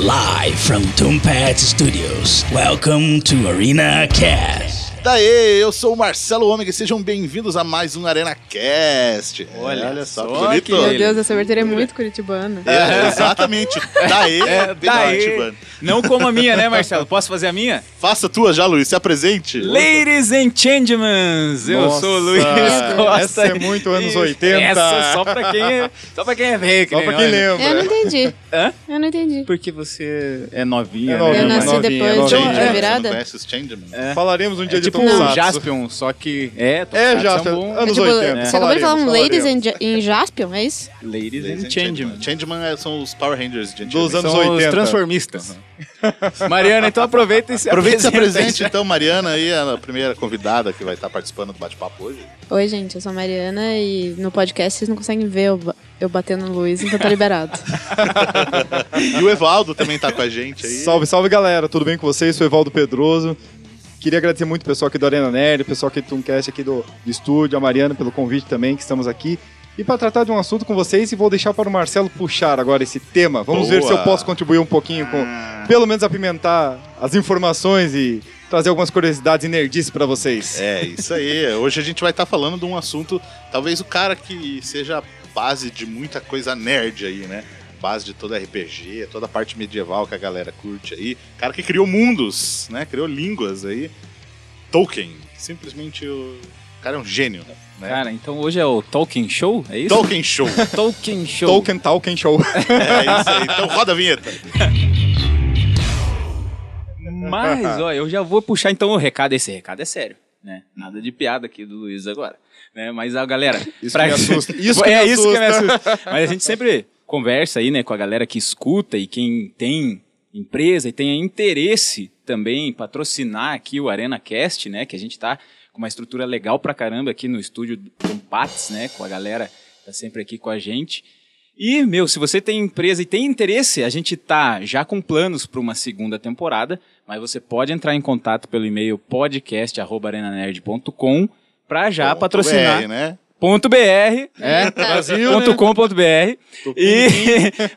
Live from Tombat Studios. Welcome to Arena Cast. Daí, eu sou o Marcelo Ômega e sejam bem-vindos a mais um Arena Cast. Olha É, só que bonito. Meu Deus, essa abertura é muito curitibana. É, exatamente. Daí, É, bem daí. Curitibano. Não como a minha, né, Marcelo? Posso fazer a minha? Faça a tua já, Luiz. Se apresente. Ladies and gentlemen, eu Nossa, sou o Luiz Costa. essa é muito anos Isso, 80. Essa só pra quem é, só pra quem é velho. que Só pra quem nós, né? lembra. Eu não entendi. Hã? Eu não entendi. Porque você é novinha, É novinha, Eu né? nasci novinha, depois novinha. de uma virada. Você não conhece os? É. Falaremos um dia É de tipo Tokusatsu. um Jaspion, só que... É, É, Jaspion. bom- Anos tipo, 80. Você acabou de falar um Ladies em, em Jaspion, é isso? Ladies Ladies and Changeman. Changeman é- são os Power Rangers de Dos anos São 80. os transformistas. Mariana, então aproveita e se Aproveite e se apresenta. apresente, então, Mariana, aí, a primeira convidada que vai estar participando do bate-papo hoje. Oi, gente, eu sou a Mariana e no podcast vocês não conseguem ver eu, eu batendo no Luiz, então tá liberado. E o Evaldo também tá com a gente aí. Salve, salve galera, tudo bem com vocês? Sou Evaldo Pedroso. Queria agradecer muito o pessoal aqui do Arena Nerd, o pessoal aqui do Tooncast, aqui do, do estúdio, a Mariana pelo convite também, que estamos aqui. E para tratar de um assunto com vocês, e vou deixar para o Marcelo puxar agora esse tema. Vamos ver Boa. se eu posso contribuir um pouquinho com, pelo menos apimentar as informações e trazer algumas curiosidades e nerdices para vocês. É, isso aí. Hoje a gente vai estar falando de um assunto, talvez o cara que seja a base de muita coisa nerd aí, né? Base de todo RPG, toda a parte medieval que a galera curte aí. Cara que criou mundos, né? Criou línguas aí. Tolkien. Simplesmente o cara é um gênio, né? Cara, então hoje é o Tolkien Show, é isso? Tolkien Show. Tolkien Show. Tolkien Talking Show. é isso aí. Então roda a vinheta. Mas, ó, eu já vou puxar então o recado. Esse recado é sério, né? Nada de piada aqui do Luiz agora. Né? Mas a galera. Isso que me assusta. Isso é que me isso que me assusta. assusta. Mas a gente sempre conversa aí, né, com a galera que escuta e quem tem empresa e tem interesse também em patrocinar aqui o Arena Cast, né? Que a gente tá com uma estrutura legal pra caramba aqui no estúdio Compates, né? Com a galera que tá sempre aqui com a gente. E, meu, se você tem empresa e tem interesse, a gente tá já com planos para uma segunda temporada, mas você pode entrar em contato pelo e-mail podcast@arenanerd.com para já Ponto patrocinar BR, né? Ponto .br, é, Brasil, ponto né? com ponto .br. E,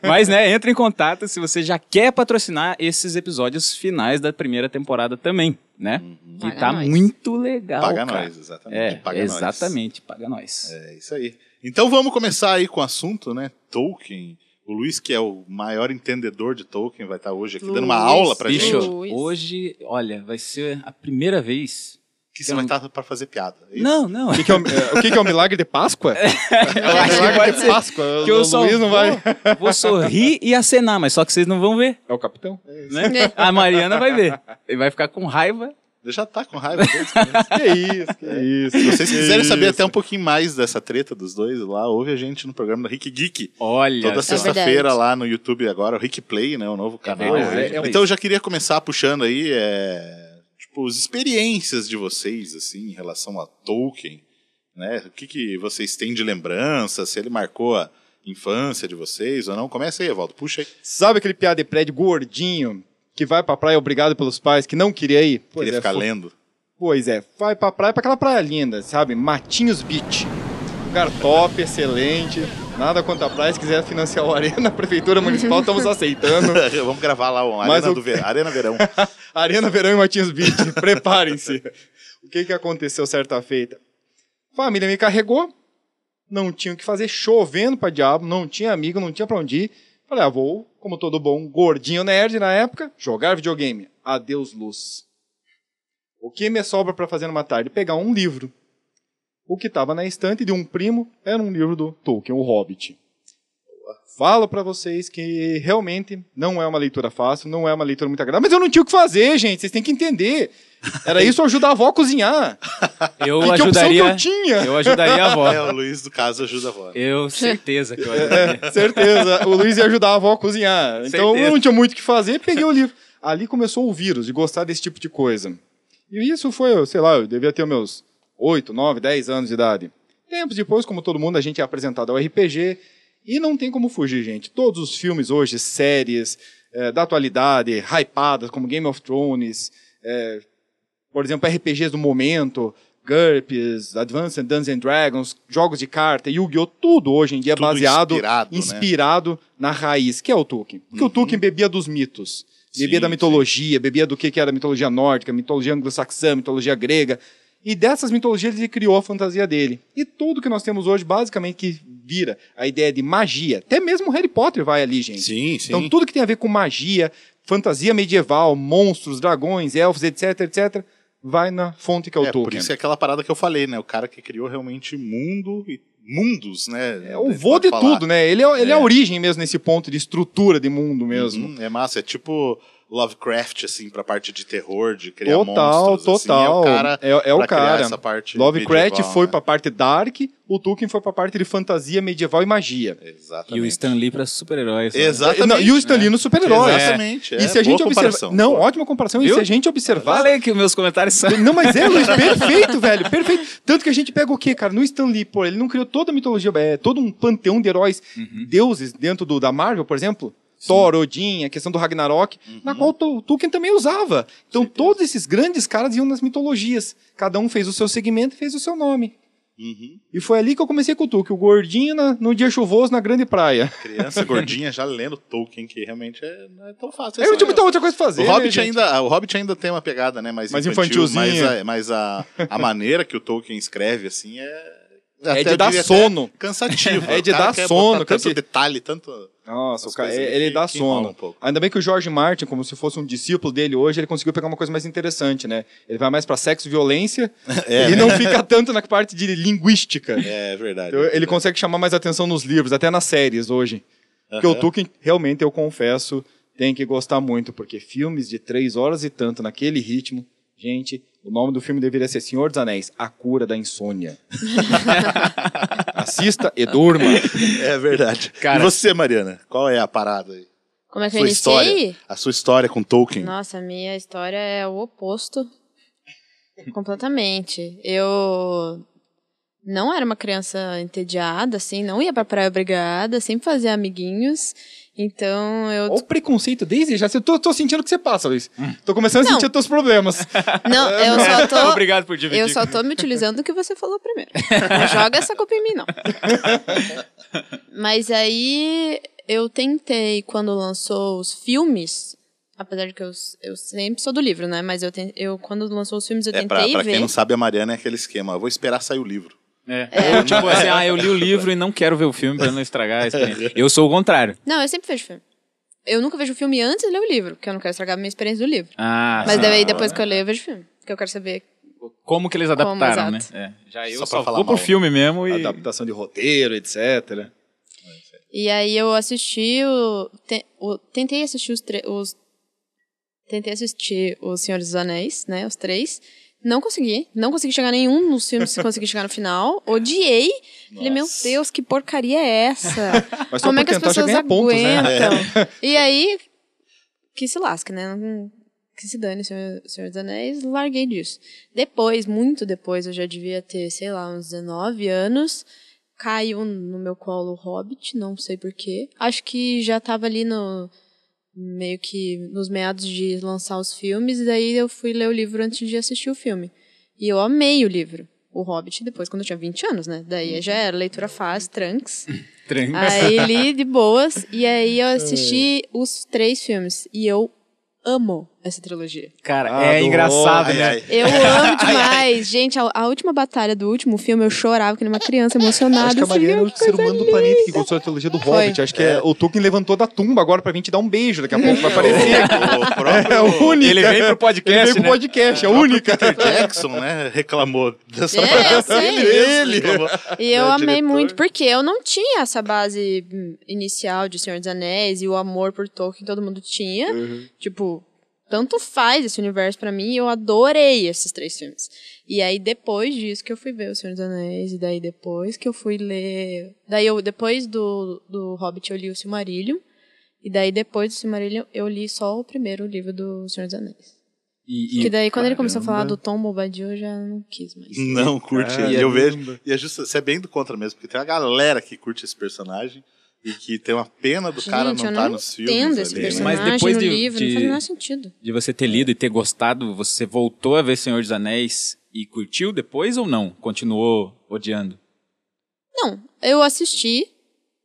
mas, né, entre em contato se você já quer patrocinar esses episódios finais da primeira temporada também, né? Que Paga tá nós. muito legal, Paga cara. nós, exatamente. É, paga nós. exatamente, paga nós. É isso aí. Então vamos começar aí com o assunto, né? Tolkien. O Luiz, que é o maior entendedor de Tolkien, vai estar hoje aqui dando uma Luiz. aula pra Bicho, gente. Luiz. hoje, olha, vai ser a primeira vez. Que você vai estar pra fazer piada. é isso? Não, não. O que, que é o, é, o que que é o milagre de Páscoa? Eu acho que milagre de ser. Páscoa. Que o eu só Luiz vou, não vai. vou sorrir e acenar, mas só que vocês não vão ver, É o capitão? né? A Mariana vai ver. Ele vai ficar com raiva. Já tá com raiva deles. Que isso, que isso. Se vocês que quiserem saber até um pouquinho mais dessa treta dos dois lá, ouve a gente no programa do Rick Geek. Olha, Toda sexta-feira lá no YouTube agora, o Rick Play, né? O novo canal. verdade, é então eu já queria começar puxando aí, é, tipo, as experiências de vocês, assim, em relação a Tolkien, né? O que, que vocês têm de lembrança, se ele marcou a infância de vocês ou não. Começa aí, Evaldo, puxa aí. Sabe aquele piada de prédio gordinho que vai pra praia obrigado pelos pais, que não queria ir? Pois Queria é, ficar fo- lendo. Pois é, vai pra praia, pra aquela praia linda, sabe? Matinhos Beach. Lugar top, excelente. Nada contra a praia, se quiser financiar o Arena, a Prefeitura Municipal, estamos aceitando. Vamos gravar lá Mas Arena, o- do Ver- Arena Verão. Arena Verão e Matinhos Beach, preparem-se. O que que aconteceu certa feita? Família me carregou, não tinha o que fazer, chovendo pra diabo, não tinha amigo, não tinha pra onde ir. Falei, ah, vou, como todo bom gordinho nerd na época, jogar videogame. Adeus luz. O que me sobra pra fazer numa tarde? Pegar um livro. O que estava na estante de um primo era um livro do Tolkien, O Hobbit. Falo pra vocês que realmente não é uma leitura fácil, não é uma leitura muito agradável, mas eu não tinha o que fazer, gente, vocês têm que entender. Era isso ajudar a avó a cozinhar. Eu E que opção que ajudaria. eu tinha? Eu ajudaria a avó. É, o Luiz, do caso, ajuda a voz. Eu certeza que eu ajudaria. É, certeza. O Luiz ia ajudar a avó a cozinhar. Então Certeza. eu não tinha muito o que fazer, peguei o livro. Ali começou o vírus de gostar desse tipo de coisa. E isso foi, sei lá, eu devia ter meus 8, 9, 10 anos de idade. Tempos depois, como todo mundo, a gente é apresentado ao RPG. E não tem como fugir, gente. Todos os filmes hoje, séries eh, da atualidade, hypadas, como Game of Thrones, eh, por exemplo, RPGs do momento, GURPS, Advanced Dungeons and Dragons, jogos de carta, Yu-Gi-Oh! Tudo hoje em dia é baseado, inspirado, né? inspirado na raiz, que é o Tolkien. Porque o Tolkien bebia dos mitos. Bebia Sim, da mitologia, bebia do que, que era mitologia nórdica, mitologia anglo-saxã, mitologia grega. E dessas mitologias ele criou a fantasia dele. E tudo que nós temos hoje, basicamente, que vira a ideia de magia. Até mesmo Harry Potter vai ali, gente. Sim, sim. Então tudo que tem a ver com magia, fantasia medieval, monstros, dragões, elfos, etc, etc, vai na fonte que é o é, por Tolkien. isso é aquela parada que eu falei, né? O cara que criou realmente mundo e mundos, né? É o vô de tudo, né? Ele é, ele é. a origem mesmo nesse ponto de estrutura de mundo mesmo. Uhum, é massa, é tipo Lovecraft, assim, pra parte de terror, de criar Total, monstros. total. Assim, é o cara, É- é o pra criar cara. essa parte Lovecraft medieval, foi né? pra parte dark, o Tolkien foi pra parte de fantasia medieval e magia. Exatamente. E o Stan Lee pra super-heróis. né? Exatamente. Não, e o Stan Lee no super-herói. Exatamente. E é, se a gente boa observar. comparação. Não, Boa. ótima comparação. E Viu? se a gente observar. Falei que meus comentários são... Não, mas é, Luiz, perfeito, velho, perfeito. Tanto que a gente pega o quê, cara? No Stan Lee, pô, ele não criou toda a mitologia, é, todo um panteão de heróis, Uhum. deuses dentro do, da Marvel, por exemplo. Thor, Odin, a questão do Ragnarok, Uhum. na qual o Tolkien também usava. Então todos esses grandes caras iam nas mitologias. Cada um fez o seu segmento e fez o seu nome. Uhum. E foi ali que eu comecei com o Tolkien, o gordinho na- no dia chuvoso na grande praia. Criança gordinha já lendo Tolkien, que realmente é, não é tão fácil. Assim, eu tinha muita outra coisa pra fazer. O né, Hobbit, gente? ainda, o Hobbit ainda tem uma pegada, né? Mais, Mais infantil, infantilzinha. Mas, a, mas a, a maneira que o Tolkien escreve, assim, é. É até de eu dar sono. Cansativo. É de dar quer sono, Tanto detalhe, tanto. Nossa, cara, ele que- dá sono. um pouco. Ainda bem que o George Martin, como se fosse um discípulo dele hoje, ele conseguiu pegar uma coisa mais interessante, né? Ele vai mais pra sexo e violência É, e não fica tanto na parte de linguística. É verdade. Então, ele consegue chamar mais atenção nos livros, até nas séries hoje. Porque o. Tolkien, realmente, eu confesso, tem que gostar muito, porque filmes de três horas e tanto naquele ritmo, gente, o nome do filme deveria ser Senhor dos Anéis, A Cura da Insônia. Assista e durma. É verdade. Cara- E você, Mariana? Qual é a parada aí? Como é que eu Sua iniciei? história. A sua história com Tolkien. Nossa, a minha história é o oposto. Completamente. Eu não era uma criança entediada, assim, não ia pra praia obrigada, sempre fazia amiguinhos. Então eu. Olha o preconceito desde já. Eu tô, tô sentindo o que você passa, Luiz. Tô começando a Não. sentir os teus problemas. Não, eu só tô. Obrigado por dividir. Eu só tô me utilizando do que você falou primeiro. Não joga essa culpa em mim, não. Mas aí eu tentei, quando lançou os filmes, apesar de que eu, eu sempre sou do livro, né? Mas eu, eu quando lançou os filmes, eu É, tentei pra, pra ver. quem não sabe, a Mariana é aquele esquema. Eu vou esperar sair o livro. É. Ou, tipo assim, ah, eu li o livro e não quero ver o filme pra não estragar a experiência. Eu sou o contrário. Não, eu sempre vejo filme. Eu nunca vejo filme antes de ler o livro, porque eu não quero estragar a minha experiência do livro. Ah, Mas sim. daí depois que eu leio, eu vejo filme. Porque eu quero saber. como que eles adaptaram, né? exato. É. Já eu Só só, falar vou pro mal. filme mesmo e... Adaptação de roteiro, etc. E aí eu assisti o. te- o- tentei assistir os, tre- os. Tentei assistir Os Senhores dos Anéis, né? Os três. Não consegui. Não consegui chegar nenhum nos filmes que consegui chegar no final. Odiei. Falei, meu. Deus, que porcaria é essa? Mas Como é que as pessoas ganha pontos, né? aguentam? E aí, que se lasque, né? Que se dane, Senhor, Senhor dos Anéis, larguei disso. Depois, muito depois, eu já devia ter, sei lá, uns 19 anos, caiu no meu colo o Hobbit, não sei porquê. Acho que já tava ali no. Meio que nos meados de lançar os filmes, e daí eu fui ler o livro antes de assistir o filme. E eu amei o livro. O Hobbit, depois, quando eu tinha 20 anos, né? Daí já era leitura fácil, tranks. Tranca. Aí li de boas. E aí eu assisti os três filmes. E eu amo essa trilogia. Cara, Ah, é do- engraçado, Ai, né? ai. Eu amo demais. Gente, a, a última batalha do último filme, eu chorava que nem uma criança emocionada. Acho que a assim, Mariana é o ai, ser humano do linda. planeta que gostou da trilogia do Foi. Hobbit. Acho que é, o Tolkien levantou da tumba agora pra vir te dar um beijo. Daqui a pouco vai aparecer. O próprio É a única. Ele vem pro podcast, Ele veio pro né? podcast, é a única. Peter Jackson, né, reclamou dessa É, eu sei. Ele reclamou. E eu né, amei diretor. muito, porque eu não tinha essa base hum, inicial de Senhor dos Anéis e o amor por Tolkien todo mundo tinha. Tipo, tanto faz esse universo pra mim e eu adorei esses três filmes. E aí, depois disso que eu fui ver O Senhor dos Anéis, e daí depois que eu fui ler... Daí, eu, depois do, do Hobbit, eu li o Silmarillion. E daí, depois do Silmarillion, eu li só o primeiro livro do Senhor dos Anéis. E, que daí, quando ele começou a falar do Tom Bombadil, eu já não quis mais. Não curte. Caramba. e eu vejo. E é justo, você é bem do contra mesmo, porque tem uma galera que curte esse personagem e que tem uma pena do cara Gente, não eu estar não nos filmes. entendo esse ali, personagem Mas depois no de- livro, não de- faz o menor sentido. de você ter lido e ter gostado, você voltou a ver Senhor dos Anéis E curtiu depois ou não? Continuou odiando? Não, eu assisti,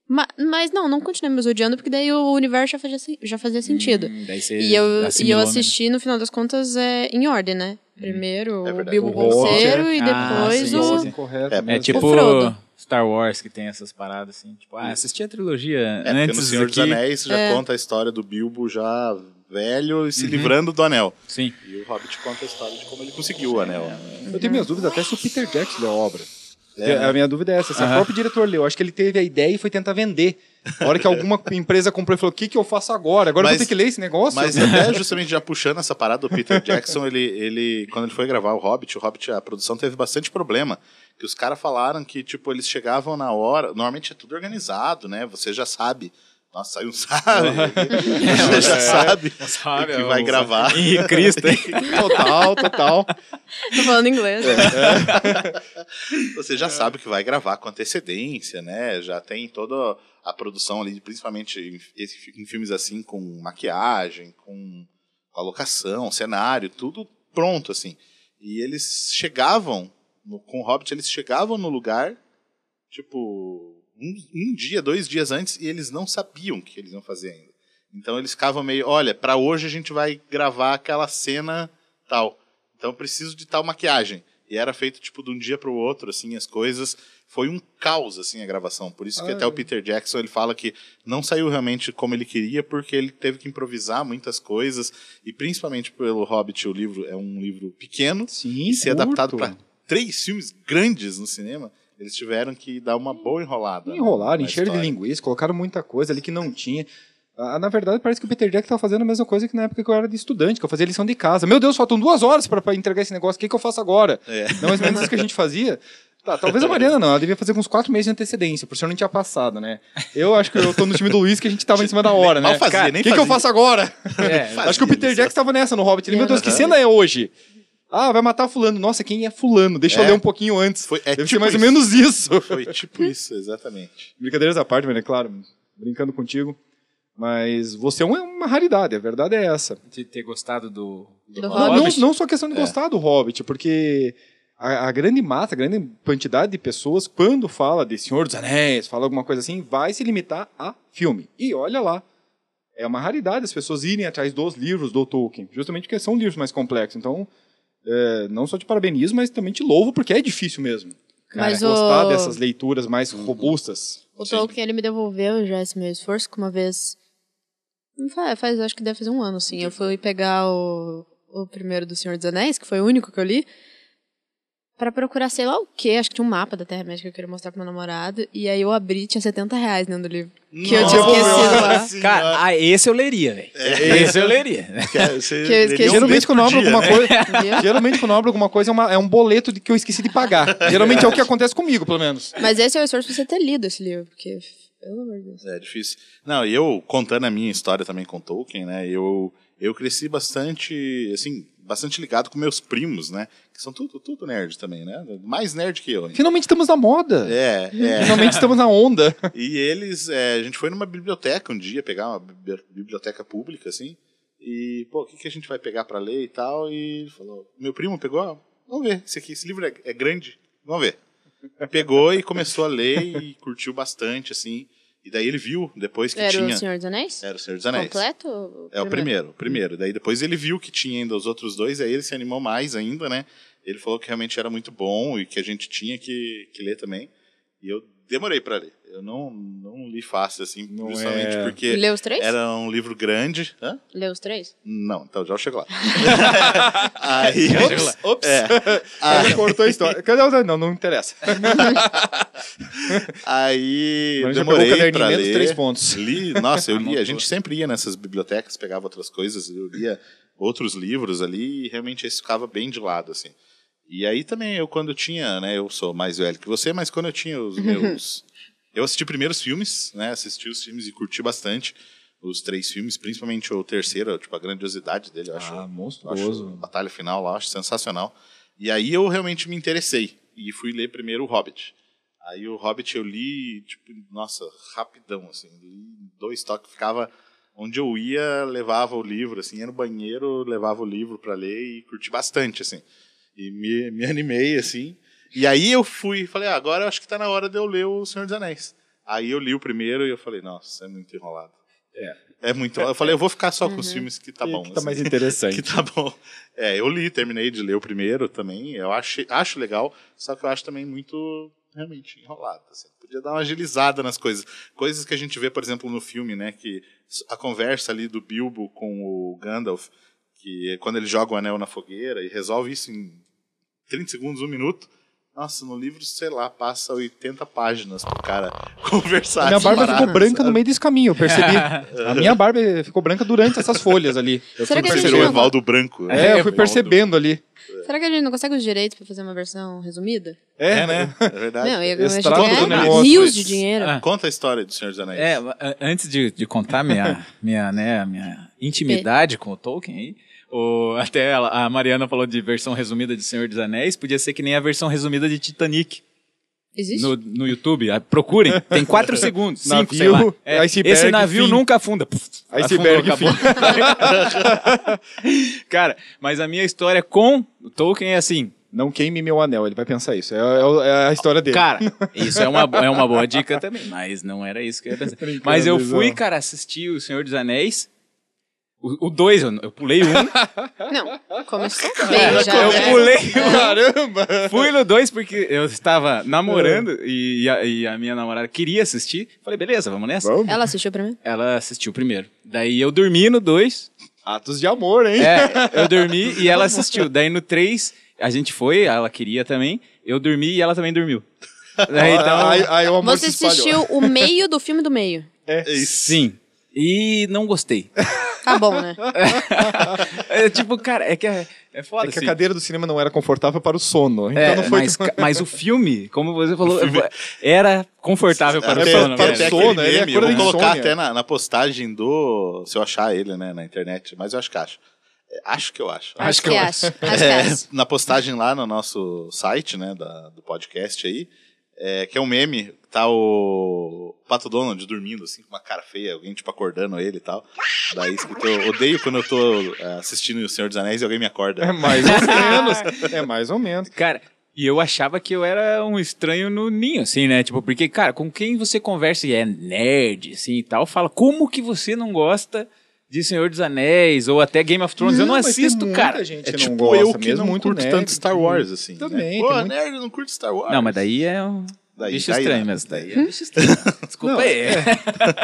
ma- mas não, não continuei mais odiando, porque daí o universo já fazia, já fazia sentido. Hum, daí você E eu, e eu né? assisti, no final das contas, é, em ordem, né? Primeiro É o. Bilbo O Bolseiro é. e Ah, depois sim, o... sim, sim. correto. É, É mesmo. tipo Frodo. Star Wars que tem essas paradas assim. Tipo, ah, assisti a trilogia É, antes no Senhor aqui. dos Anéis já É. conta a história do Bilbo já velho e se livrando do anel. Sim. E o Hobbit conta a história de como ele conseguiu o anel. Eu tenho minhas dúvidas até se o Peter Jackson leu a obra. É? A minha dúvida é essa, se Aham. o próprio diretor leu. Acho que ele teve a ideia e foi tentar vender. A hora que alguma empresa comprou e falou, o que, que eu faço agora? Agora eu Mas- vou ter que ler esse negócio? Mas até justamente já puxando essa parada do Peter Jackson, ele, ele quando ele foi gravar o Hobbit, o Hobbit, a produção teve bastante problema. Que os caras falaram que, tipo, eles chegavam na hora. Normalmente é tudo organizado, né? Você já sabe. Nossa, saiu um sabe. Você já sabe o que vai gravar. E Cristo, hein? Total, total. Tô falando inglês. Você já sabe que vai gravar com antecedência, né? Já tem toda a produção ali, principalmente em, em filmes assim, com maquiagem, com a locação, cenário, tudo pronto, assim. E eles chegavam, no- com o Hobbit, eles chegavam no lugar, tipo, um, um dia, dois dias antes, e eles não sabiam o que eles iam fazer ainda. Então eles ficavam meio, olha, pra hoje a gente vai gravar aquela cena tal. Então eu preciso de tal maquiagem. E era feito, tipo, de um dia pro outro, assim, as coisas. Foi um caos, assim, a gravação. Por isso que Ah, até o. Peter Jackson, ele fala que não saiu realmente como ele queria, porque ele teve que improvisar muitas coisas. E principalmente pelo Hobbit, o livro é um livro pequeno. Sim, E ser adaptado para três filmes grandes no cinema, eles tiveram que dar uma boa enrolada. né, Enrolaram, na encheram de linguiça, colocaram muita coisa ali que não tinha. Ah, na verdade, parece que o Peter Jackson estava fazendo a mesma coisa que na época que eu era de estudante, que eu fazia lição de casa. Meu Deus, faltam duas horas para entregar esse negócio, o que, que eu faço agora? É. Não, mais ou menos isso que a gente fazia. Tá, talvez a Mariana não, ela devia fazer com uns quatro meses de antecedência, por isso não tinha passado, né? Eu acho que eu tô no time do Luiz que a gente tava em cima da hora, né? Mal fazia, Cara, nem O que, que eu faço agora? É, Fazia acho que o Peter. Jackson tava nessa no Hobbit. Ele, meu Deus, que cena é hoje? Ah, vai matar fulano. Nossa, quem é fulano? Deixa eu É. ler um pouquinho antes. Foi- é Deve ser tipo mais ou isso. menos isso. Foi tipo isso, exatamente. Brincadeiras à parte, mas é claro, brincando contigo. Mas você é uma, uma raridade, a verdade é essa. de ter gostado do, Do Não, Hobbit. não, não só questão de É. gostar do Hobbit, porque a, a grande massa, a grande quantidade de pessoas, quando fala de Senhor dos Anéis, fala alguma coisa assim, vai se limitar a filme. E olha lá, é uma raridade as pessoas irem atrás dos livros do Tolkien, justamente porque são livros mais complexos. Então, é, não só te parabenizo, mas também te louvo, porque é difícil mesmo. Mas gostar o- dessas leituras mais robustas. O. Tolkien, ele me devolveu já esse meu esforço, que uma vez... Faz, faz, acho que deve fazer um ano, assim. Eu fui pegar o, o primeiro do Senhor dos Anéis, que foi o único que eu li, pra procurar sei lá o quê. Acho que tinha um mapa da Terra-média que eu queria mostrar pro meu namorado. E aí eu abri, tinha 70 reais dentro do livro. Que eu tinha esquecido lá. Cara, ah, esse eu leria, velho. É. Esse eu leria. Que- você Que eu esqueci. leria um Geralmente quando eu abro alguma né? coisa, Viu? geralmente quando eu abro alguma coisa é, uma- é um boleto de que eu esqueci de pagar. Geralmente é o que acontece comigo, pelo menos. Mas esse é o esforço pra você ter lido esse livro, porque, pelo amor de Deus. É difícil. Não, e eu contando a minha história também com Tolkien, né? Eu, eu cresci bastante, assim, bastante ligado com meus primos, né? Que são tudo, tudo nerd também, né? Mais nerd que eu. hein? Finalmente estamos na moda. É, é. Finalmente estamos na onda. E eles, é, a gente foi numa biblioteca um dia, pegar uma bibli- biblioteca pública, assim. E, pô, o que, que a gente vai pegar pra ler e tal? E ele falou, meu primo pegou, vamos ver, esse aqui, esse livro é, é grande, vamos ver. Pegou e começou a ler e curtiu bastante, assim. E daí ele viu, depois que Era tinha... o Senhor dos Anéis? Era o Senhor dos Anéis. Completo? ou É o primeiro, o primeiro. Daí depois ele viu que tinha ainda os outros dois, aí ele se animou mais ainda, né? Ele falou que realmente era muito bom e que a gente tinha que, que ler também. E eu demorei pra ler. Eu não, não li fácil, assim, Não justamente é- porque Leu os três? era um livro grande. Hã? Leu os três? Não, então já chego lá. aí, Ops, ops. É. Já cortou a história. Cadê o... Não, não interessa. aí Mas demorei pra menos ler. três pontos. Li, nossa, eu li. A gente sempre ia nessas bibliotecas, pegava outras coisas, eu lia outros livros ali e realmente esse ficava bem de lado, assim. E aí também eu quando tinha, né, eu sou mais velho que você, mas quando eu tinha os meus eu assisti primeiros filmes, né, assisti os filmes e curti bastante os três filmes, principalmente o terceiro, tipo a grandiosidade dele, eu acho. Ah, eu acho a monstruoso. batalha final lá, acho sensacional. E aí eu realmente me interessei e fui ler primeiro o Hobbit. Aí o Hobbit eu li, tipo, nossa, rapidão, assim, li dois toques, ficava onde eu ia, levava o livro, assim, ia no banheiro, levava o livro para ler e curti bastante, assim. E me, me animei, assim. E aí eu fui, falei, ah, agora eu acho que tá na hora de eu ler O Senhor dos Anéis. Aí eu li o primeiro e eu falei, nossa, é muito enrolado. É. É muito. Eu falei, eu vou ficar só com os filmes que tá bom. Que tá assim. mais interessante. que tá bom. É, eu li, terminei de ler o primeiro também. Eu acho, acho legal, só que eu acho também muito realmente enrolado. Assim. Podia dar uma agilizada nas coisas. Coisas que a gente vê, por exemplo, no filme, né? Que a conversa ali do Bilbo com o Gandalf, que é quando ele joga o anel na fogueira e resolve isso em 30 segundos, um minuto. Nossa, no livro, sei lá, passa 80 páginas pro cara conversar. A minha barba ficou branca sabe? no meio desse caminho, eu percebi. A minha barba ficou branca durante essas folhas ali. Eu Será fui Virou o não-. Evaldo Branco. né? É, eu fui Evaldo. percebendo ali. Será que a gente não consegue os direitos pra fazer uma versão resumida? É, né? É verdade. Não, ganhar do negócio, rios de dinheiro. Ah. Conta a história do Senhor dos Anéis. É, antes de, de contar minha, minha, né, minha intimidade com o Tolkien aí, o, até ela- a Mariana falou de versão resumida de Senhor dos Anéis, podia ser que nem a versão resumida de Titanic Existe? no, no YouTube. Ah, Procurem, tem quatro segundos, cinco, Navio, sei lá. É, iceberg, esse navio fim. nunca afunda. Puf, Iceberg, afundou, acabou. Cara, mas a minha história com o Tolkien é assim, Não queime meu anel, ele vai pensar isso. É, é é a história dele. Cara, isso é uma, é uma boa dica também, mas não era isso que eu ia pensar. Brincando, Mas eu fui, cara, assistir O Senhor dos Anéis. O 2, eu, eu pulei um. Não, começou bem já. eu né? pulei um. Caramba! Fui no 2 porque eu estava namorando e, a, e a minha namorada queria assistir. Falei, beleza, vamos nessa. Vamos. Ela assistiu pra mim? Ela assistiu primeiro. Daí eu dormi no 2. Atos de amor, hein? É, eu dormi e ela assistiu. Daí no 3, a gente foi, ela queria também. Eu dormi e ela também dormiu. Daí, então, aí, aí o amor Você assistiu o meio do filme do meio. É isso. sim. E não gostei. Tá bom, né? É, tipo, cara, é que é, é foda. É que a assim. cadeira do cinema não era confortável para o sono. Então É, não foi. mas, mas o filme, como você falou, era confortável para o Até, sono. para o até sono, é meme, eu vou colocar insônia. até na, na postagem do. Se eu achar ele, né, na internet, mas eu acho que acho. É, Acho que eu acho. Acho Acho que que eu- acho. Acho que É, acho. na postagem lá no nosso site, né, da- do podcast aí, é, que é um meme, tá o Pato Donald dormindo, assim, com uma cara feia, alguém, tipo, acordando ele e tal. Daí, escrito, eu odeio quando eu tô é, assistindo O Senhor dos Anéis e alguém me acorda. É mais ou menos. É mais ou menos. Cara, e eu achava que eu era um estranho no ninho, assim, né? Tipo, porque, cara, com quem você conversa e é nerd, assim, e tal, fala, como que você não gosta de Senhor dos Anéis ou até Game of Thrones? eu não mas tem assisto, muita cara. gente É tipo não gosta, eu que mesmo não muito curto nerd. tanto Star Wars, assim. Também, Né? Pô, muito- nerd não curte Star Wars. Não, mas daí é um Daí- bicho daí estranho mesmo. Daí é bicho estranho. Desculpa Não, aí. é.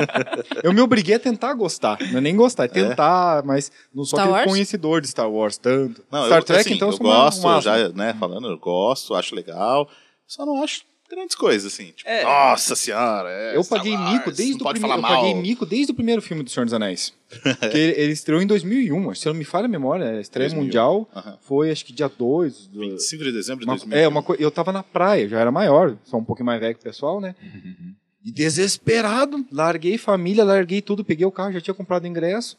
Eu me obriguei a tentar gostar. Não é nem gostar, é tentar, mas não sou aquele conhecedor de Star Wars tanto. Não, Star eu, Trek, assim, então, eu sou uma- gosto, um asno. já, né, falando, eu gosto, acho legal, só não acho grandes coisas, assim. Tipo, É. nossa senhora, é Eu paguei Wars, mico desde o primeiro, eu mal. paguei mico desde o primeiro filme do Senhor dos Anéis. que ele, ele estreou em 2001, se eu não me falha a memória, a estreia 2001, mundial foi acho que dia 2 do, 25 de dezembro de Uma- 2000. é, uma coisa. Eu tava na praia, já era maior, só um pouquinho mais velho que o pessoal, né? E desesperado, larguei família, larguei tudo, peguei o carro, já tinha comprado ingresso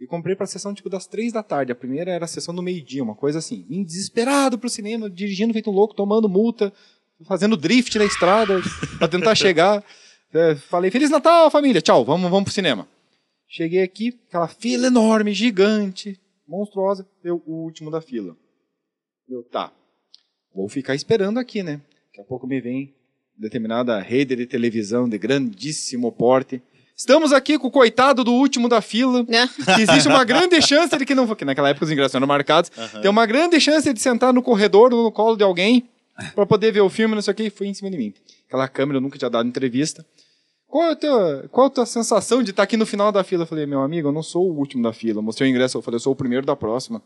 e comprei pra sessão tipo das três da tarde. A primeira era a sessão do meio-dia, uma coisa assim. Vim desesperado pro cinema, dirigindo feito um louco, tomando multa, fazendo drift na estrada pra tentar chegar. É, falei, Feliz Natal, família, tchau, vamos, vamos pro cinema. Cheguei aqui, aquela fila enorme, gigante, monstruosa, eu o último da fila. Eu, tá, vou ficar esperando aqui, né? Daqui a pouco me vem determinada rede de televisão de grandíssimo porte. Estamos aqui com o coitado do último da fila. Né? Existe uma grande chance de que não. Que naquela época os ingressos eram marcados. Tem uma grande chance de sentar no corredor, no colo de alguém, para poder ver o filme, não sei o que, e foi em cima de mim. Aquela câmera, eu nunca tinha dado entrevista. Qual é a tua, qual a tua sensação de estar aqui no final da fila? Eu falei, meu amigo, eu não sou o último da fila. Eu mostrei o ingresso, eu falei, eu sou o primeiro da próxima.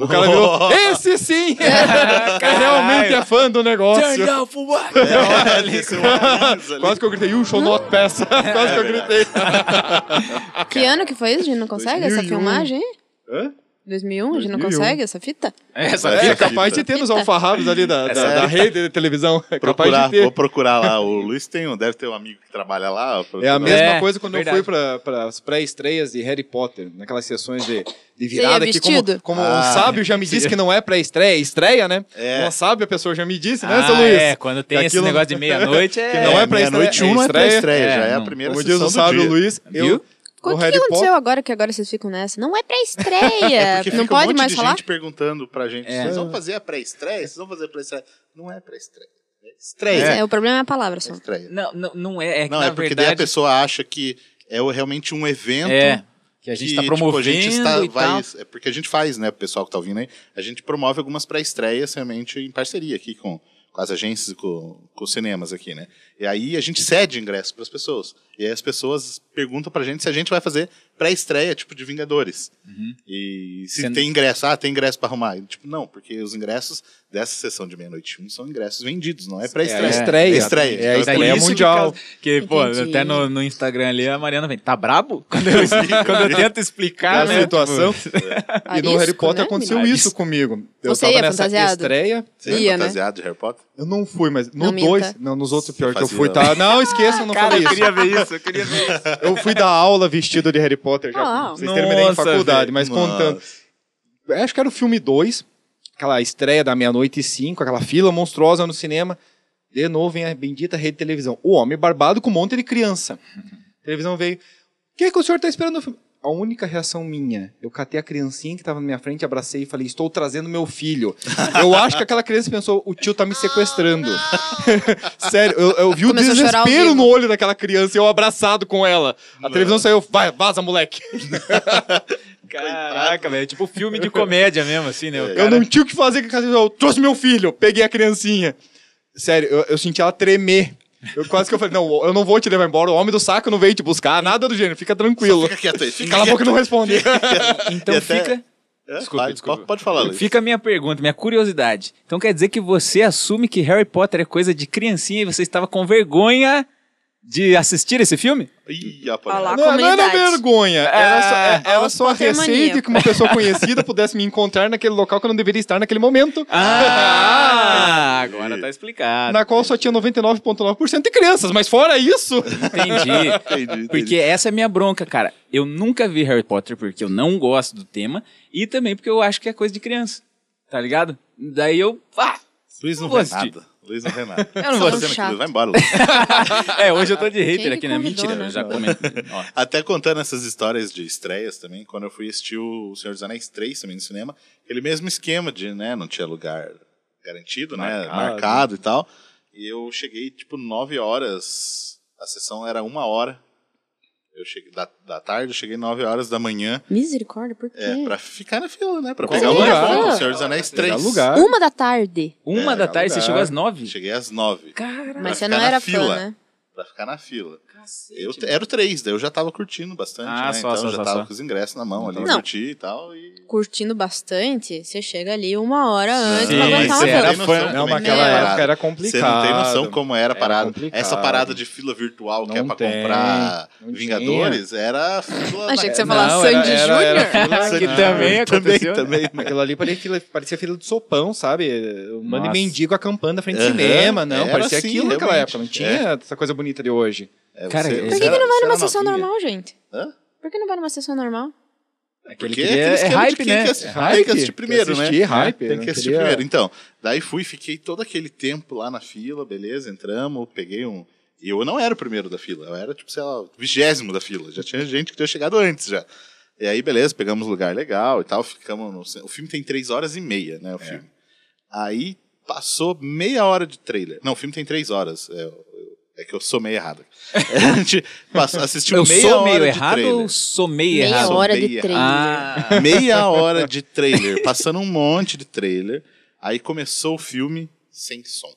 O cara virou, esse sim! é, realmente é fã do negócio. down for what? seu óculos ali. Quase que eu gritei, you shall not pass. Quase que eu gritei. Que ano que foi isso? Gente não consegue essa 2001. filmagem? hein? Hã? 2001? A gente não 2001. consegue essa fita? Essa É, fita. capaz de ter nos alfarrábios ali da, da, da rede de televisão. É capaz Procurar, de ter. vou procurar lá. O Luiz tem um, deve ter um amigo que trabalha lá. É a mesma É, coisa quando verdade. eu fui para as pré-estreias de Harry Potter, naquelas sessões de, de virada que, como, como Ah, um sábio já me disse que não é pré-estreia, é estreia, né? É. Uma sábio a pessoa já me disse, né, Ah, seu Luiz? é, quando tem Que esse aquilo- negócio de meia-noite, é... Que não é pra meia-noite estreia, um é não é pra estreia. estreia, já É, é a primeira Como diz sessão o do sábio dia. Luiz, Viu? eu, O que, que aconteceu Potter- agora que agora vocês ficam nessa? Não é pré-estreia. Porque não um pode monte mais de falar? gente perguntando pra gente, É. vocês vão fazer a pré-estreia? Vocês vão fazer a pré-estreia? Não é pré-estreia. É estreia. É, o problema é a palavra É só. estreia. Não, não, não é. É Não, é porque daí a verdade. pessoa acha que é realmente um evento É. Que a gente que, tá tipo, promovendo a gente está- e vai- tal. É porque a gente faz, né, o pessoal que tá ouvindo aí, a gente promove algumas pré-estreias realmente em parceria aqui com, com as agências e com, com os cinemas aqui, né? E aí a gente cede ingresso para as pessoas. E aí as pessoas perguntam pra gente se a gente vai fazer pré-estreia, tipo, de Vingadores. E se Sendo- tem ingresso, ah, tem ingresso para arrumar. E, tipo, não, porque os ingressos dessa sessão de meia-noite um são ingressos vendidos, não é É pré-estreia. a estreia. É estreia. É a Então, que mundial. causa- Que, pô, Entendi. até no, no Instagram ali a Mariana vem, tá brabo? Quando eu, quando eu tento explicar, a né? situação. tipo, E no Arisco, Harry Potter né, aconteceu menino? isso comigo. Eu Você tava ia nessa fantasiado? estreia. Você é Ia, né? fantasiado de Harry Potter? Eu não fui, mas no Não minta. 2, não, nos outros pior que eu fui, tá? Não, esqueça, eu não Cara, falei eu isso. queria ver isso, eu queria ver isso. Eu fui dar aula vestido de Harry Potter já. Ah, vocês terminei em nossa, faculdade, mas Nossa. contando. Acho que era o filme 2, aquela estreia da meia-noite e cinco, aquela fila monstruosa no cinema. De novo vem a bendita rede de televisão. O homem barbado com um monte de criança. A televisão veio. O que, é que o senhor está esperando no filme? A única reação minha, eu catei a criancinha que estava na minha frente, abracei e falei: Estou trazendo meu filho. Eu acho que aquela criança pensou: o tio tá me sequestrando. Sério, eu, eu vi o Começou ao desespero no olho daquela criança, eu abraçado com ela. A televisão saiu: vai, vaza, moleque. Caraca, velho, tipo filme de comédia mesmo, assim, né? O Eu cara- não tinha o que fazer com a criança. Eu trouxe meu filho, peguei a criancinha. Sério, eu, eu senti ela tremer. Eu quase que eu falei, não, eu não vou te levar embora, o homem do saco não veio te buscar, nada do gênero, fica tranquilo. Fica quieto aí. Fica Cala a boca e não responde. Então E até- fica. É, Desculpa, vai, desculpa. Pode falar, Luiz. Fica a minha pergunta, minha curiosidade. Então quer dizer que você assume que Harry Potter é coisa de criancinha e você estava com vergonha de assistir esse filme? Ih. Não, não era comunidade. vergonha, era só, é- era só a receio de maníaco. que uma pessoa conhecida pudesse me encontrar naquele local que eu não deveria estar naquele momento, Ah, agora tá explicado. na qual só tinha 99,9% de crianças, mas fora isso... Entendi. Entendi, entendi. Porque essa é a minha bronca, cara. Eu nunca vi Harry Potter porque eu não gosto do tema e também porque eu acho que é coisa de criança. Tá ligado? Daí eu. Ah! Luiz não vê assistir. nada. Luiz não nada. Eu não vou chato. aquilo? Vai embora, Luiz. É, hoje eu tô de hater Quem aqui, né? Mentira, né? eu já comentei. Até contando essas histórias de estreias também, quando eu fui assistir o Senhor dos Anéis 3 também no cinema, aquele mesmo esquema de, né, não tinha lugar garantido, né, Marcado. marcado e tal. E eu cheguei, tipo, 9 horas, a sessão era uma hora. Eu cheguei da, da tarde, eu cheguei 9 horas da manhã, Misericórdia, por quê? é, pra ficar na fila, né, pra pegar o lugar? Ah. Senhor dos Anéis Pegar 3. lugar. Uma da tarde. Uma É, da tarde, você lugar. chegou às nove? Cheguei às 9, Caralho. Mas você não era fila. fã, né? pra ficar na fila. Cacete, Eu, mano. era o 3, daí eu já tava curtindo bastante, Ah, né? só, então só, eu já só, tava só. com os ingressos na mão ali, Não. curti e tal. E... Curtindo bastante, você chega ali uma hora antes Sim, pra aguentar uma você era fila. fã. Não, é naquela é época era Você complicado. não tem noção como era a parada. complicado. Essa parada de fila virtual que é Não pra tem, comprar não Vingadores era fila. Achei que você ia falar Não, Sandy era- era- Júnior. Que também aconteceu. também, também. Aquilo ali parecia fila, parecia fila de sopão, sabe? Bando de Nossa. mendigo acampando na frente do cinema, não. parecia assim, aquilo naquela época. Não tinha essa coisa bonita de hoje. É, Cara, você- Por que, que era- não vai numa sessão novinha. normal, gente? Hã? Por que não vai numa sessão normal? Aquele Porque que é, é hype, quem né? É Tem hype, que assistir primeiro, assistir, né? hype, Tem que assistir queria- primeiro. Então, daí fui, fiquei todo aquele tempo lá na fila, beleza, entramos, peguei um... E eu não era o primeiro da fila, eu era, tipo, sei lá, o vigésimo da fila. Já tinha gente que tinha chegado antes já. E aí, beleza, pegamos lugar legal e tal, ficamos no... O filme tem três horas e meia, né, o filme. Aí passou meia hora de trailer. Não, o filme tem três horas. É, é que eu sou meio errado. A gente assistiu Eu meia sou hora meio de errado trailer. ou sou meio Meia errado? hora de meia. trailer. Ah, Meia hora de trailer, passando um monte de trailer. Aí começou o filme sem som.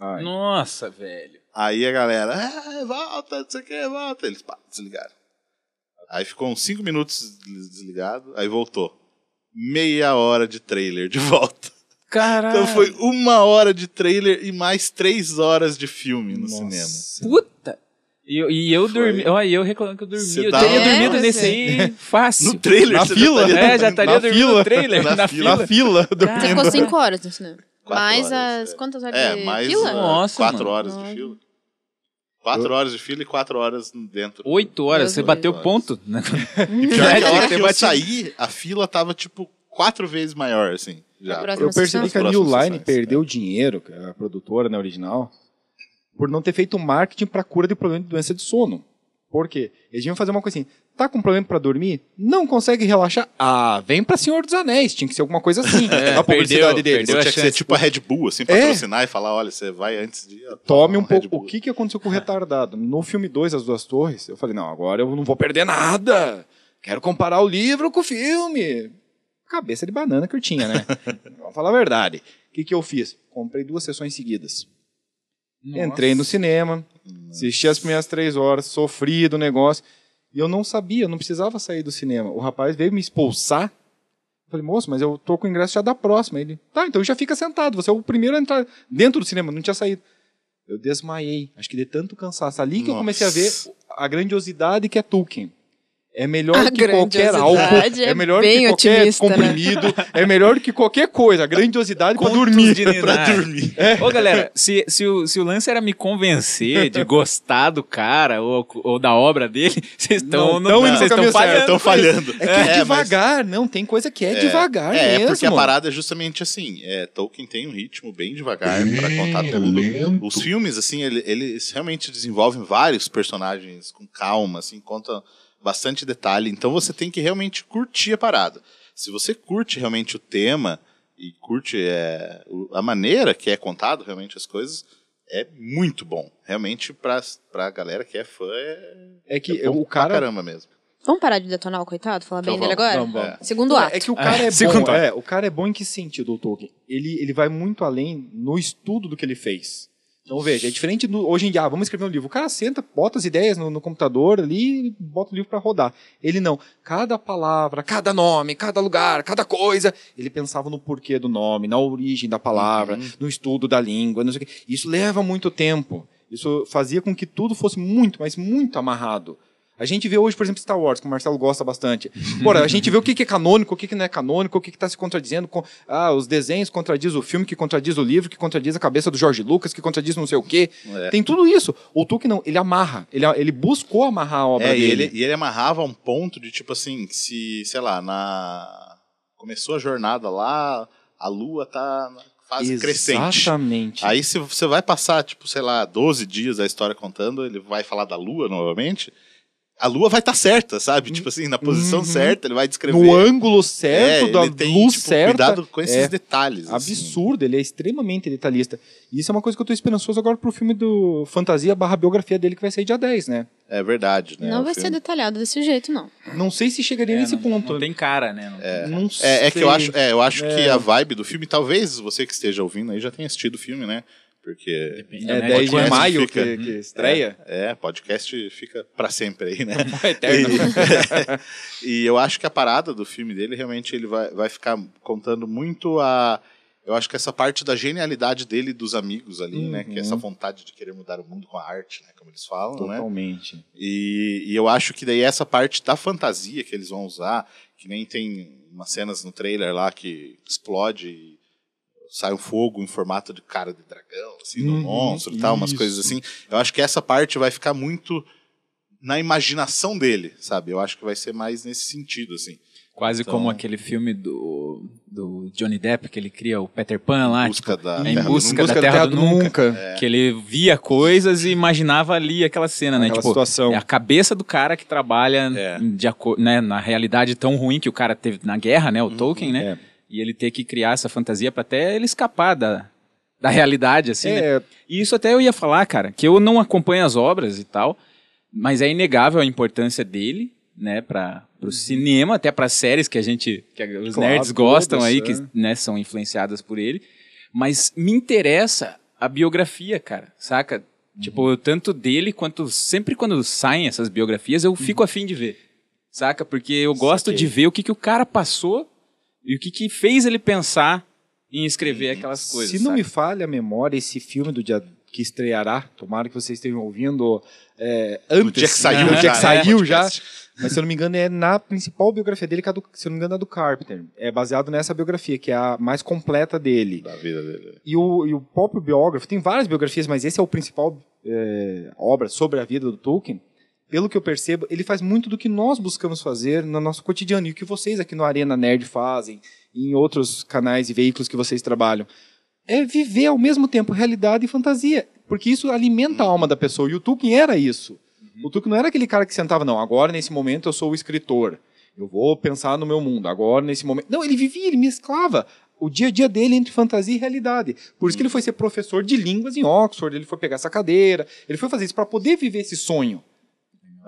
Ai. nossa, velho. Aí a galera, ah, volta, não sei o que, volta. Eles pá, desligaram. Aí ficou uns 5 minutos des- desligado, aí voltou. Meia hora de trailer de volta. Caralho. Então foi uma hora de trailer e mais três horas de filme no Nossa. cinema. Puta! E eu, e eu Foi. dormi. Olha, eu reclamo que eu dormi. Você eu dá teria uma- dormido É, nesse você- aí fácil. No trailer, Na você fila? estaria É, já estaria Na dormindo fila. no trailer. Na Na, fila. Na fila, Você dormindo. ficou cinco horas no cinema. Quatro mais horas, as. é. Quantas horas É, de mais fila? uh, Nossa, quatro mano. horas de fila. Quatro horas de fila e quatro horas dentro. Oito horas, você bateu livre. ponto. né? E pior É, que a hora que eu saí, a fila tava tipo quatro vezes maior, assim. Já. Eu percebi sessão? que a New Line sessões, perdeu dinheiro, que é a produtora né, original, por não ter feito marketing para cura de problema de doença de sono. Por quê? Eles iam fazer uma coisa assim. Tá com problema pra dormir? Não consegue relaxar? Ah, vem pra Senhor dos Anéis. Tinha que ser alguma coisa assim. a publicidade perdeu, deles. perdeu a Tinha que ser chance. tipo a Red Bull, assim, É. patrocinar e falar, olha, você vai antes de... Tome um Red pouco. O que, que aconteceu com o retardado? No filme 2, As Duas Torres, eu falei, não, agora eu não vou perder nada. Quero comparar o livro com o filme. Cabeça de banana que eu tinha, né? Vamos falar a verdade. O que, que eu fiz? Comprei duas sessões seguidas. Entrei no cinema, assisti as primeiras três horas, sofri do negócio. E eu não sabia, eu não precisava sair do cinema. O rapaz veio me expulsar. Eu falei, moço, mas eu tô com o ingresso já da próxima. Ele, tá, então já fica sentado. Você é o primeiro a entrar dentro do cinema, não tinha saído. Eu desmaiei. Acho que de tanto cansaço. Ali que eu comecei a ver Nossa. a grandiosidade que é Tolkien. É melhor A que qualquer álcool, é é melhor que qualquer otimista, né? comprimido, é melhor que qualquer coisa. A grandiosidade para dormir. Pra dormir. Ô, galera, se, se, o, se o lance era me convencer de gostar do cara ou, ou da obra dele, vocês estão Não, caminho estão certo, falhando. Estão falhando. É que é, mas- devagar, não, tem coisa que é, devagar É, mesmo. porque a parada é justamente assim. É, Tolkien tem um ritmo bem devagar pra contar tudo. Os filmes, assim, ele- eles realmente desenvolvem vários personagens com calma, assim, conta bastante detalhe. Então você tem que realmente curtir a parada. Se você curte realmente o tema e curte é, a maneira que é contado realmente as coisas, é muito bom. Realmente, pra, pra galera que é fã, é, É que é bom o pra cara. caramba mesmo. Vamos parar de detonar o coitado? Falar Então bem dele vamos, agora? vamos, vamos. Segundo Não, ato. É que o cara é, segundo bom. É, o cara é bom em que sentido, o Tolkien? Ele, ele vai muito além no estudo do que ele fez. Então, veja, é diferente do, hoje em dia, ah, vamos escrever um livro. O cara senta, bota as ideias no, no computador ali e bota o livro para rodar. Ele não. Cada palavra, cada nome, cada lugar, cada coisa, ele pensava no porquê do nome, na origem da palavra, no estudo da língua, não sei o quê. Isso leva muito tempo. Isso fazia com que tudo fosse muito, mas muito amarrado. A gente vê hoje, por exemplo, Star Wars, que o Marcelo gosta bastante. Bora, a gente vê o que que é canônico, o que que não é canônico, o que está se contradizendo. Com, ah, os desenhos contradiz o filme, que contradiz o livro, que contradiz a cabeça do Jorge Lucas, que contradiz não sei o quê. É. Tem tudo isso. O Tolkien não, ele amarra. Ele, ele buscou amarrar a obra É, e dele. ele, e ele amarrava a um ponto de tipo assim, se, sei lá, na. Começou a jornada lá, a lua tá na fase crescente. Exatamente. Aí se você vai passar, tipo, sei lá, 12 dias da história contando, ele vai falar da lua novamente. A lua vai estar certa, sabe? Tipo assim, na posição Uhum. certa, ele vai descrever. no ângulo certo, é, da ele tem, luz tipo, certa. cuidado com esses É. detalhes. assim. Absurdo, ele é extremamente detalhista. E isso é uma coisa que eu tô esperançoso agora pro filme do Fantasia barra biografia dele, que vai sair dia 10, né? É verdade, né? Não vai ser filme- detalhado desse jeito, não. Não sei se chegaria É, nesse não, ponto. Não tem cara, né? Não- Não É, é que eu acho, é, eu acho É. que a vibe do filme, talvez você que esteja ouvindo aí já tenha assistido o filme, né? Porque Depende, É né? 10 de maio fica- que, que estreia. É, podcast fica pra sempre aí, né? Eterno. E eu acho que a parada do filme dele, realmente, ele vai, vai ficar contando muito a. Eu acho que essa parte da genialidade dele e dos amigos ali, né? Que é essa vontade de querer mudar o mundo com a arte, né? Como eles falam, né? Totalmente. E, e eu acho que daí essa parte da fantasia que eles vão usar, que nem tem umas cenas no trailer lá que explode e sai um fogo em formato de cara de dragão, assim, do Uhum, monstro e tal, umas coisas assim. Eu acho que essa parte vai ficar muito na imaginação dele, sabe? Eu acho que vai ser mais nesse sentido, assim. Quase Então- como aquele filme do, do Johnny Depp, que ele cria o Peter Pan lá. Em busca tipo, da em Terra busca da Terra, do Nunca. Que ele via coisas e imaginava ali aquela cena, né? Aquela Tipo, situação. é a cabeça do cara que trabalha É. de né, na realidade tão ruim que o cara teve na guerra, né? O Tolkien, né? é. E ele ter que criar essa fantasia pra até ele escapar da, da realidade, assim, né? É, E isso até eu ia falar, cara, que eu não acompanho as obras e tal, mas é inegável a importância dele, né, para o cinema, até para séries que a gente, que os Claro, nerds gostam todas, aí, é. que né, são influenciadas por ele. Mas me interessa a biografia, cara, saca? Tipo, tanto dele quanto sempre quando saem essas biografias, eu fico afim de ver, saca? Porque eu gosto de ver o que, que o cara passou e o que, que fez ele pensar em escrever aquelas coisas. Se não saca? me falha a memória, esse filme do dia que estreará, tomara que vocês estejam ouvindo é, antes, No dia que saiu já, dia que né, saiu já, podcast. mas se eu não me engano é na principal biografia dele, que é do, se eu não me engano é a do Carpenter. É baseado nessa biografia, que é a mais completa dele. Da vida dele. E o, e o próprio biógrafo, tem várias biografias, mas esse é o principal é, obra sobre a vida do Tolkien. Pelo que eu percebo, ele faz muito do que nós buscamos fazer no nosso cotidiano e o que vocês aqui no Arena Nerd fazem, e em outros canais e veículos que vocês trabalham. É viver ao mesmo tempo realidade e fantasia, porque isso alimenta a alma da pessoa. E o Tolkien era isso. O Tolkien não era aquele cara que sentava, não, agora nesse momento eu sou o escritor. Eu vou pensar no meu mundo, agora nesse momento. Não, ele vivia, ele mesclava o dia a dia dele entre fantasia e realidade. Por isso que ele foi ser professor de línguas em Oxford, ele foi pegar essa cadeira, ele foi fazer isso para poder viver esse sonho.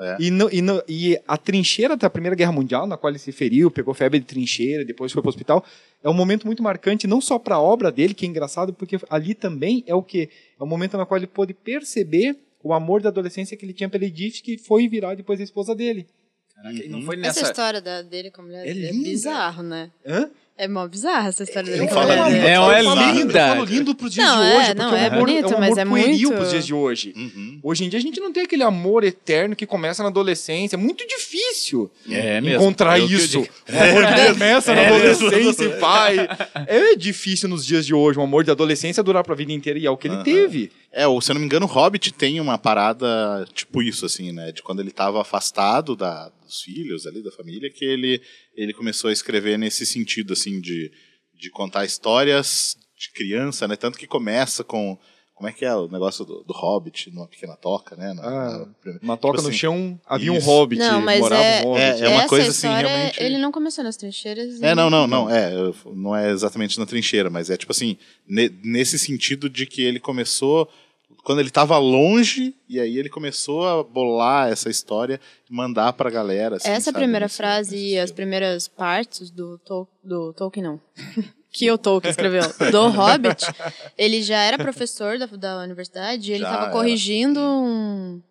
É. E, não- e não- e a trincheira da Primeira Guerra Mundial, na qual ele se feriu, pegou febre de trincheira, depois foi para o hospital, é um momento muito marcante, não só para a obra dele, que é engraçado, porque ali também é o que É o momento no qual ele pôde perceber o amor da adolescência que ele tinha pela Edith, que foi virar depois a esposa dele. Caraca, e não Uhum. foi Essa nessa. história da, dele com a mulher É é, bizarro, né? Hã? É mó bizarra essa história dele Eu falo dele. É, eu é falo linda. lindo, eu falo lindo pros dias Não, de é, hoje, não, porque é é amor, bonito, é um mas amor é pueril muito- pros dias de hoje. Uhum. Hoje em dia a gente não tem aquele amor eterno que começa na adolescência. É muito difícil É mesmo. encontrar eu isso. Um amor que começa na É adolescência e vai. É difícil nos dias de hoje um amor de adolescência durar pra vida inteira e é o que ele Aham. teve. É, ou se eu não me engano, o Hobbit tem uma parada tipo isso, assim, né? De quando ele estava afastado da, dos filhos ali, da família, que ele, ele começou a escrever nesse sentido, assim, de, de contar histórias de criança, né? Tanto que começa com. Como é que é o negócio do, do Hobbit, numa pequena toca, né? Na- Ah, na Uma toca Tipo no assim, chão, havia um isso. hobbit, Não, mas morava é- um hobbit. É, uma Essa coisa, assim, história, realmente- Ele não começou nas trincheiras. É, não, não, não. É, não é exatamente na trincheira, mas é tipo assim, ne- nesse sentido de que ele começou. Quando ele estava longe, e aí ele começou a bolar essa história e mandar pra galera. assim, Essa sabe, primeira frase e as primeiras partes do, Tol do Tolkien, não. que o Tolkien escreveu, do Hobbit, ele já era professor da, da universidade e ele estava corrigindo um,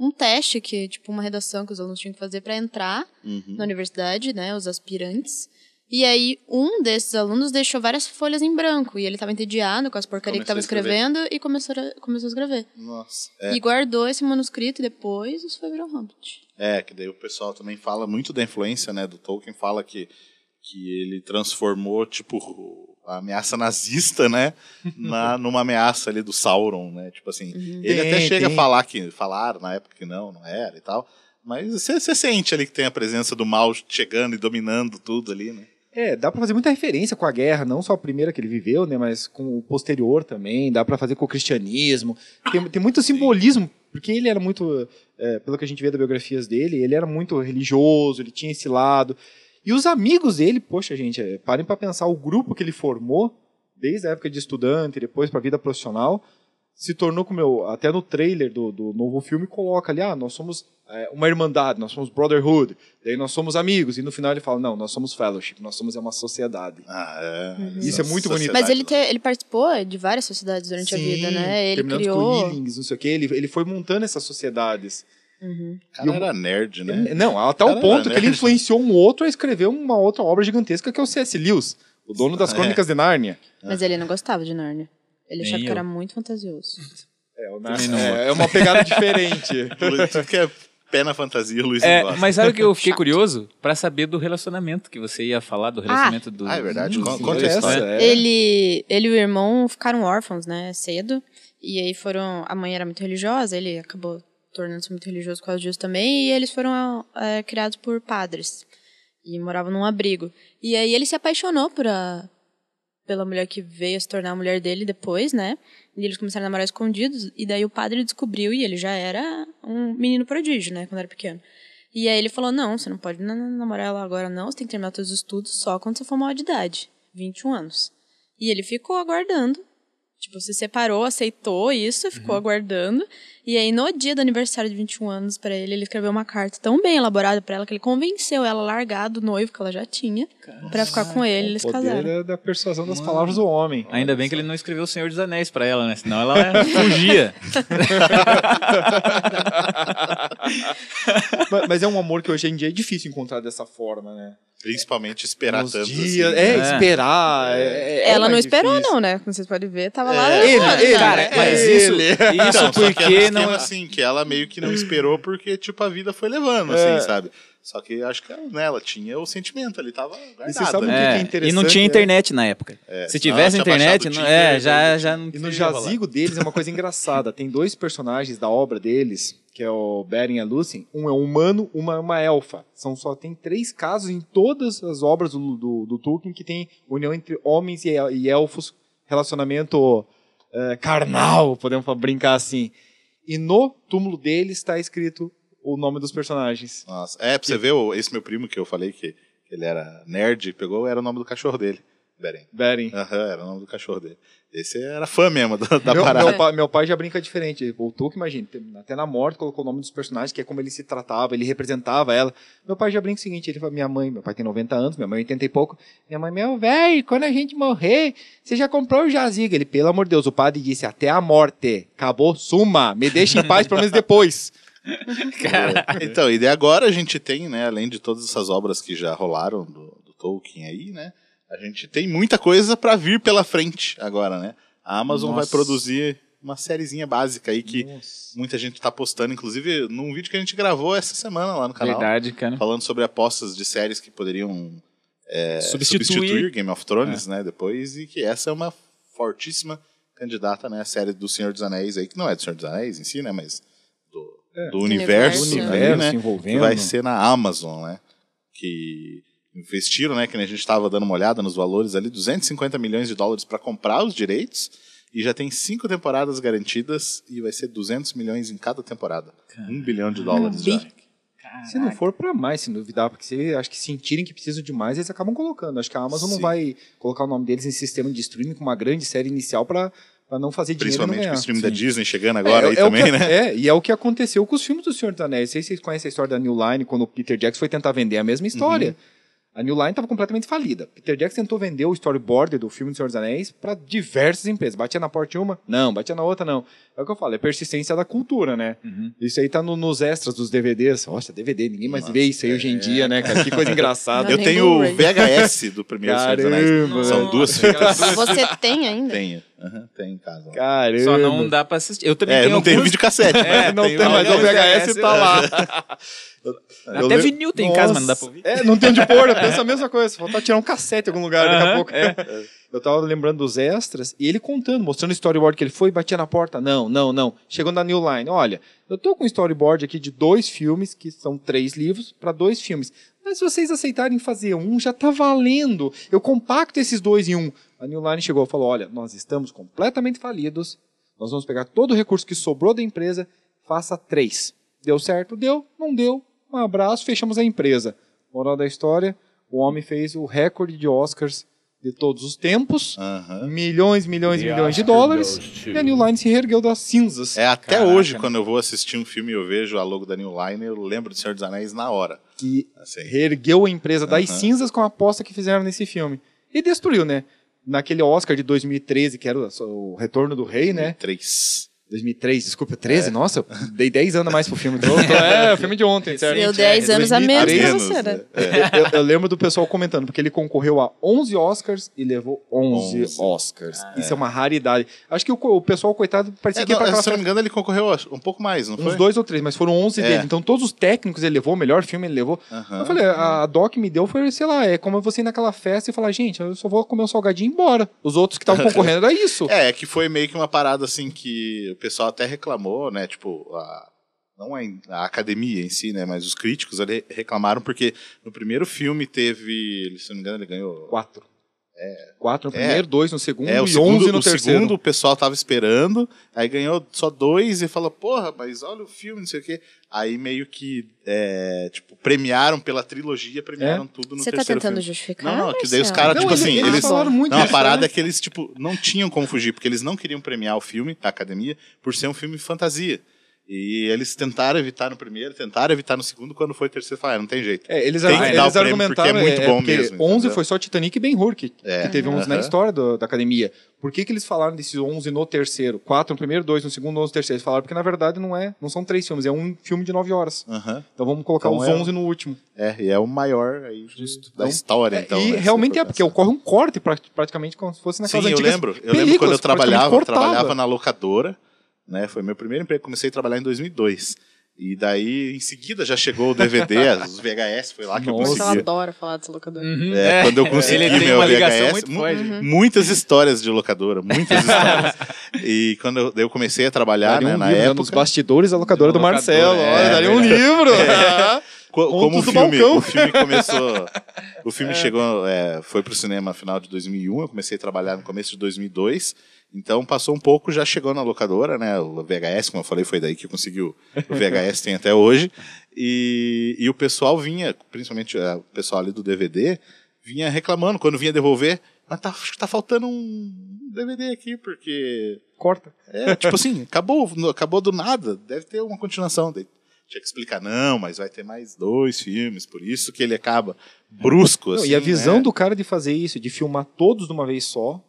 um teste, que tipo uma redação que os alunos tinham que fazer para entrar Uhum. na universidade, né, os aspirantes. E aí, um desses alunos deixou várias folhas em branco. E ele estava entediado com as porcarias que estava escrevendo e começou a, começou a escrever. Nossa. É, E guardou esse manuscrito e depois isso foi virar Hobbit. é, que daí o pessoal também fala muito da influência, né, do Tolkien, fala que, que ele transformou, tipo, a ameaça nazista, né, na, numa ameaça ali do Sauron, né, tipo assim, ele Tem, até chega tem. a falar que, falaram na época que não, não era e tal, mas você você sente ali que tem a presença do mal chegando e dominando tudo ali, né. É, dá pra fazer muita referência com a guerra, não só a primeira que ele viveu, né, mas com o posterior também, dá pra fazer com o cristianismo. Tem, tem muito simbolismo, porque ele era muito, é, pelo que a gente vê das biografias dele, ele era muito religioso, ele tinha esse lado. E os amigos dele, poxa, gente, é, parem pra pensar, o grupo que ele formou, desde a época de estudante, depois pra vida profissional, se tornou como eu, até no trailer do, do novo filme, coloca ali, ah, nós somos é, uma irmandade, nós somos brotherhood, daí nós somos amigos, e no final ele fala, não, nós somos fellowship, nós somos é uma sociedade. Ah, é. Isso é muito bonito. Mas ele, te- ele participou de várias sociedades durante a vida, né? Ele terminando criou. com Illings, não sei o quê, ele, ele foi montando essas sociedades. O cara era nerd, né? Não, até o ponto que ele influenciou um outro a escrever uma outra obra gigantesca que é o C.S. Lewis, o dono das É. Crônicas de Nárnia. Mas ele não gostava de Nárnia. Ele Nem achava que eu. era muito fantasioso. É, o não é, é uma pegada diferente. Tudo que é pé na fantasia, o Luiz É, não gosta. mas sabe o que eu fiquei curioso? Pra saber do relacionamento que você ia falar, do relacionamento do. Ah, é verdade? Do- Conta a Essa, história. é. Ele, ele e o irmão ficaram órfãos, né, cedo. E aí foram. A mãe era muito religiosa, ele acabou tornando-se muito religioso por causa disso também. E eles foram é, criados por padres. E moravam num abrigo. E aí ele se apaixonou por a, pela mulher que veio a se tornar a mulher dele depois, né? E eles começaram a namorar escondidos. E daí o padre descobriu, e ele já era um menino prodígio, né, quando era pequeno. E aí ele falou: não, você não pode na- namorar ela agora, não. Você tem que terminar seus estudos só quando você for maior de idade 21 anos. E ele ficou aguardando. Tipo, se separou, aceitou isso, ficou aguardando. E aí, no dia do aniversário de 21 anos pra ele, ele escreveu uma carta tão bem elaborada pra ela que ele convenceu ela a largar do noivo que ela já tinha pra ficar com ele. Eles o poder casaram. é da persuasão das palavras do homem. Ainda bem que ele não escreveu O Senhor dos Anéis pra ela, né? Senão ela fugia. mas, mas é um amor que hoje em dia é difícil encontrar dessa forma, né? Principalmente esperar Nos tanto. dias, assim. é, É. esperar. é- é Ela não esperou, difícil. não, né? Como vocês podem ver, tava lá. É, Ele, levando, ele, cara. Mas ele. isso, isso Então, é porque esquema não. assim, que ela meio que não esperou porque, tipo, a vida foi levando, É. assim, sabe? Só que acho que ela, né, ela tinha o sentimento ali, tava guardado. você sabe o né? que É, é interessante, e não tinha é- internet na época. É, Se tivesse internet, não, é, já, já não E no jazigo deles é uma coisa engraçada. Tem dois personagens da obra deles, que é o Beren e a Lúthien. Um é um humano, uma é uma elfa. São só tem três casos em todas as obras do, do, do Tolkien que tem união entre homens e, el- e elfos, relacionamento eh, carnal, podemos brincar assim. E no túmulo dele está escrito o nome dos personagens. Nossa. É, pra você ver, esse meu primo que eu falei que ele era nerd, pegou, era o nome do cachorro dele. Beren. Beren. Aham, era o nome do cachorro dele. Esse era fã mesmo da, da Meu, parada. meu pai, meu pai já brinca diferente. Voltou que imagina, até na morte colocou o nome dos personagens, que é como ele se tratava, ele representava ela. Meu pai já brinca o seguinte, ele fala, minha mãe, meu pai tem 90 anos, minha mãe 80 e pouco. Minha mãe, meu velho, quando a gente morrer, você já comprou o jaziga? Ele, pelo amor de Deus, o padre disse, até a morte. Acabou, suma, me deixa em paz pelo menos depois. Então, e daí agora a gente tem, né, além de todas essas obras que já rolaram do, do Tolkien aí, né, a gente tem muita coisa pra vir pela frente agora, né? A Amazon vai Nossa. produzir uma sériezinha básica aí que muita gente tá postando, inclusive num vídeo que a gente gravou essa semana lá no canal, Verdade, cara. falando sobre apostas de séries que poderiam é, substituir. Substituir. Game of Thrones, né, depois, e que essa é uma fortíssima candidata, né, a série do Senhor dos Anéis aí, que não é do Senhor dos Anéis em si, né, mas do, É. do universo, universo, ali, universo né, que envolvendo. vai ser na Amazon, né, que investiram, né, que a gente estava dando uma olhada nos valores ali, 250 milhões de dólares para comprar os direitos, e já tem cinco temporadas garantidas, e vai ser 200 milhões em cada temporada. Um bilhão de dólares já. Se não for pra mais, se duvidar, porque se acho que sentirem que precisam de mais, eles acabam colocando. Acho que a Amazon não Sim. vai colocar o nome deles em sistema de streaming com uma grande série inicial pra pra não fazer dinheiro não Principalmente com o stream da. Disney chegando agora é, aí é também, que- né? É, e é o que aconteceu com os filmes do Senhor dos Anéis. Não sei se vocês conhecem a história da New Line, quando o Peter Jackson foi tentar vender a mesma história. Uhum. A New Line estava completamente falida. Peter Jackson tentou vender o storyboard do filme do Senhor dos Anéis para diversas empresas. Batia na porta de uma? Não. Batia na outra? Não. É o que eu falo, é persistência da cultura, né? Uhum. Isso aí tá no- nos extras dos DVDs. Nossa, DVD, ninguém mais Nossa, vê isso aí hoje em dia, né, cara? Que coisa engraçada. Eu nem tenho o. VHS do primeiro Senhor dos Anéis. Caramba, São duas Você tem ainda? Tenho. Aham, tem em casa. Caramba. Só não dá pra assistir. Eu também É, tenho não tem alguns- videocassete. É, não tem, mas o VHS tá lá. Até Eu vinil tem em casa, mas não dá pra ouvir. É, não tem onde pôr, eu penso a mesma coisa. Falta tirar um cassete em algum lugar daqui a pouco. Eu tava lembrando dos extras e ele contando, mostrando o storyboard que ele foi e batia na porta. Não, não, não. Chegou na New Line. Olha, eu tô com um storyboard aqui de dois filmes, que são três livros, para dois filmes. Mas se vocês aceitarem fazer um, já tá valendo. Eu compacto esses dois em um. A New Line chegou e falou: olha, nós estamos completamente falidos. Nós vamos pegar todo o recurso que sobrou da empresa, faça três. Deu certo? Deu. Não deu. Um abraço, fechamos a empresa. Moral da história: o homem fez o recorde de Oscars de todos os tempos. Milhões, milhões e milhões de dólares. E a New Line se reergueu das cinzas. É, até Caraca, hoje, né? quando eu vou assistir um filme e eu vejo a logo da New Line, eu lembro do Senhor dos Anéis na hora. Que Assim. reergueu a empresa das cinzas com a aposta que fizeram nesse filme. E destruiu, né? Naquele Oscar de 2013, que era o, o Retorno do Rei, né? Três. 2003, desculpa, 13? Nossa, eu dei 10 anos a mais pro filme. Tô- tô- é, o filme de ontem, certo? Deu 10 anos a menos pra você, né? É. Eu, eu lembro do pessoal comentando, porque ele concorreu a 11 Oscars e levou 11, 11. Oscars. Isso é uma raridade. Acho que o, o pessoal, coitado, parecia É, que ia pra aquela se eu não me engano, ele concorreu um pouco mais, não foi? uns dois ou três, mas foram 11 É. dele. Então todos os técnicos ele levou, o melhor filme ele levou. Aham. Eu falei, a doc me deu foi, sei lá, é como você ir naquela festa e falar, gente, eu só vou comer um salgadinho e ir embora. Os outros que estavam concorrendo era isso. É, é que foi meio que uma parada assim que o pessoal até reclamou, né? Tipo, a, não a, a academia em si, né? Mas os críticos reclamaram porque no primeiro filme teve, se não me engano, ele ganhou. Quatro. Quatro no É. primeiro, dois no segundo É, o e segundo, 11 no o terceiro. segundo o pessoal tava esperando, aí ganhou só dois e falou, porra, mas olha o filme, não sei o quê. Aí meio que, é, tipo, premiaram pela trilogia, premiaram tudo no Você tá terceiro tentando filme. justificar? Não, não, que daí os caras, tipo ele- assim, eles eles. falaram muito não, a isso, parada né? é que eles, tipo, não tinham como fugir, porque eles não queriam premiar o filme da academia por ser um filme fantasia. E eles tentaram evitar no primeiro, tentaram evitar no segundo, quando foi o terceiro, falaram, ah, não tem jeito. É, eles, Tem ar- eles prêmio argumentaram porque é muito bom porque mesmo, 11 entendeu? foi só Titanic e Ben Hur, que, É, que teve 11 na história do- da academia. Por que, que eles falaram desses 11 no terceiro? 4 no primeiro, 2 no segundo, 11 no terceiro. Eles falaram porque, na verdade, não, é, não são três filmes, é um filme de 9 horas. Então vamos colocar Então os é- 11 no último. É, e é o maior aí da história, É, então. e né, realmente é, porque ocorre um corte pra- praticamente como se fosse Sim, naquelas eu antigas lembro. Eu lembro quando eu trabalhava, eu trabalhava na locadora, né? Foi meu primeiro emprego, comecei a trabalhar em 2002. E daí, em seguida, já chegou o DVD, os VHS, foi lá que eu Nossa. Eu consegui. adoro falar dessa locadora. Uhum. É, quando eu consegui Ele tem meu VHS, muito mu- forte. muitas histórias de locadora, muitas histórias. e quando eu, eu comecei a trabalhar, Daria né, um na livro, época... nos bastidores da locadora do, Marcelo. é, Olha, daria um livro. Co- como o filme, o filme começou. O filme chegou, é, foi pro cinema no final de 2001. Eu comecei a trabalhar no começo de 2002. Então passou um pouco, já chegou na locadora, né? O VHS, como eu falei, foi daí que conseguiu. O VHS tem até hoje. E, e o pessoal vinha, principalmente é, o pessoal ali do DVD, vinha reclamando quando vinha devolver. Mas tá, acho que tá faltando um DVD aqui, porque Corta. é, tipo assim, acabou, acabou do nada, deve ter uma continuação. Daí tinha que explicar, não, mas vai ter mais dois filmes, por isso que ele acaba brusco, Não, assim. e a visão né? do cara de fazer isso, de filmar todos de uma vez só,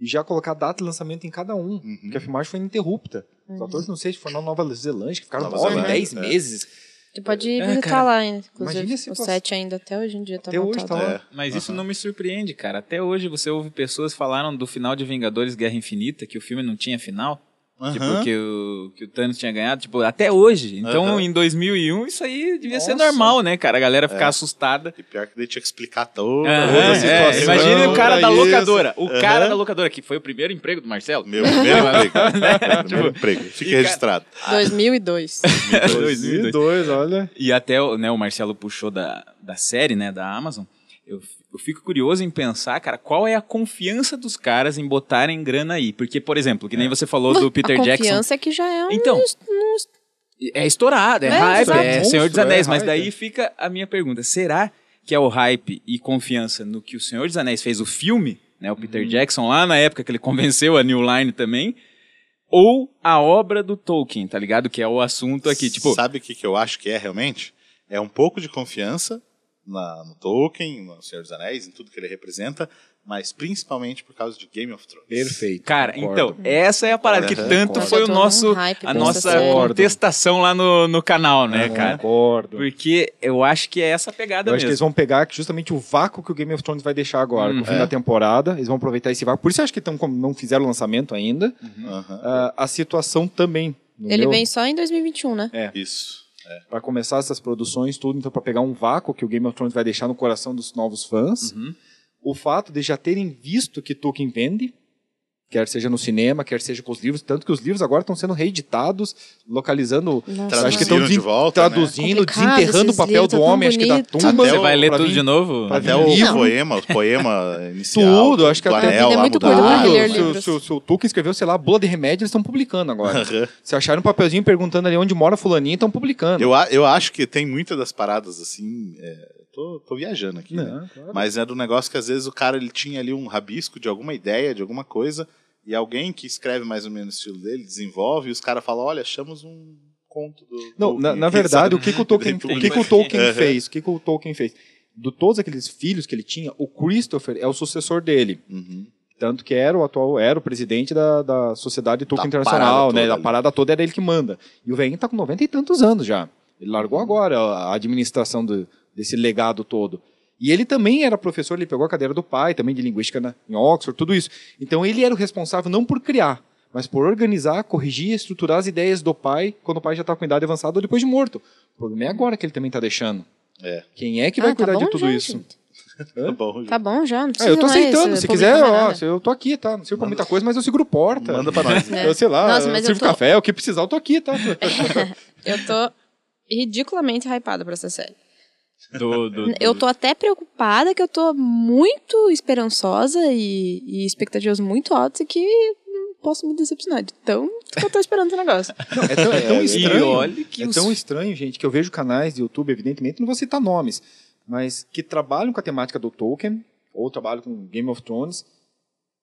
e já colocar data de lançamento em cada um. Uhum. Porque a filmagem foi ininterrupta. Os atores, não sei se foi na Nova Zelândia, que ficaram Nova 9, Zelândia, 10 é. meses. Você pode É, visitar cara. lá, inclusive. A O set ainda até hoje em dia tá Até hoje montado. tá lá. É. Mas isso não me surpreende, cara. Até hoje você ouve pessoas falaram do final de Vingadores Guerra Infinita, que o filme não tinha final. Aham. Tipo, que o, que o Thanos tinha ganhado, tipo, até hoje. Então, Aham. em 2001, isso aí devia ser Nossa. normal, né, cara? A galera ficar assustada. E pior que daí tinha que explicar toda, toda a é, situação. imagine o cara da Isso. locadora. O cara da locadora, que foi o primeiro emprego do Marcelo. Meu primeiro emprego. Né? Meu primeiro emprego. Fica e registrado. 2002. 2002. 2002, olha. E até o- né, o Marcelo puxou da, da série, né, da Amazon. Eu, eu fico curioso em pensar, cara, qual é a confiança dos caras em botarem grana aí? Porque, por exemplo, que nem você falou do Peter a Jackson. confiança é que já é um... Então, é estourado, é, É, hype, exato. é Senhor dos Anéis. é mas daí é. fica a minha pergunta: será que é o hype e confiança no que o Senhor dos Anéis fez o filme, né? O Peter Uhum. Jackson, lá na época que ele convenceu a New Line também. Ou a obra do Tolkien, tá ligado? Que é o assunto aqui. Tipo, Sabe o que, que eu acho que é realmente? É um pouco de confiança na, no Tolkien, no Senhor dos Anéis, em tudo que ele representa, mas principalmente por causa de Game of Thrones. Perfeito. Cara, concordo. então, essa é a parada que Aham. tanto Mas foi o nosso, a nossa série. contestação lá no, no canal, né, cara? Concordo. Porque eu acho que é essa pegada Eu acho que eles mesmo. vão pegar justamente o vácuo que o Game of Thrones vai deixar agora, Uhum. no fim da temporada. Eles vão aproveitar esse vácuo. Por isso eu acho que tão, como não fizeram o lançamento ainda. Aham. Ah, a situação também. Ele vem só em 2021, né? Isso. Para começar essas produções, tudo, então para pegar um vácuo que o Game of Thrones vai deixar no coração dos novos fãs. Uhum. O fato de já terem visto que Tolkien vende, quer seja no cinema, quer seja com os livros, tanto que os livros agora estão sendo reeditados, localizando, Nossa, acho que estão de volta, né? traduzindo, Complicado desenterrando o papel do homem, acho que da tumba. Até Você o- vai ler tudo de novo? Até o livro. poema, o poema inicial Tudo, acho que até- anel é muito ler se, se o- se o Tolkien escreveu, sei lá, bula de remédio, eles estão publicando agora. Se acharam um papelzinho perguntando ali onde mora fulaninho, estão publicando. Eu, eu acho que tem muitas das paradas assim. é, tô, tô viajando aqui. né? Não, claro. Mas é do negócio que às vezes o cara ele tinha ali um rabisco de alguma ideia, de alguma coisa, e alguém que escreve mais ou menos o estilo dele desenvolve, e os caras falam: olha, achamos um conto do. Não, Tolkien na, na verdade, sabe? o que, que o Tolkien, o que que o Tolkien fez? O que, que o Tolkien fez? De todos aqueles filhos que ele tinha, o Christopher é o sucessor dele. Uhum. Tanto que era o atual, era o presidente da, da Sociedade Tolkien Da Internacional, né? A parada toda era ele que manda. E o velhinho tá com 90 e tantos anos já. Ele largou agora a administração do- desse legado todo. E ele também era professor, ele pegou a cadeira do pai, também de linguística na, em Oxford, tudo isso. Então ele era o responsável não por criar, mas por organizar, corrigir e estruturar as ideias do pai quando o pai já está com idade avançada ou depois de morto. O problema é agora que ele também está deixando. É. Quem é que vai Ah, tá cuidar de bom tudo já, isso? gente. Tá bom, Tá bom já, não Ah, precisa eu tô aceitando. Se quiser, ó, eu tô aqui, tá? Não sirvo pra muita coisa, mas eu seguro porta. Manda pra nós. É. Eu sei lá, Nossa, eu sirvo tô- café, o que precisar, eu tô aqui, tá? Eu tô ridiculamente hypada pra essa série. Do, do- Eu tô até preocupada que eu tô muito esperançosa e, e expectativas muito altas e que posso me decepcionar. de Tão que eu tô esperando esse negócio. Não, é tão, é tão É, estranho. e olha que é os- tão estranho, gente, que eu vejo canais de YouTube, evidentemente, não vou citar nomes, mas que trabalham com a temática do Tolkien, ou trabalham com Game of Thrones,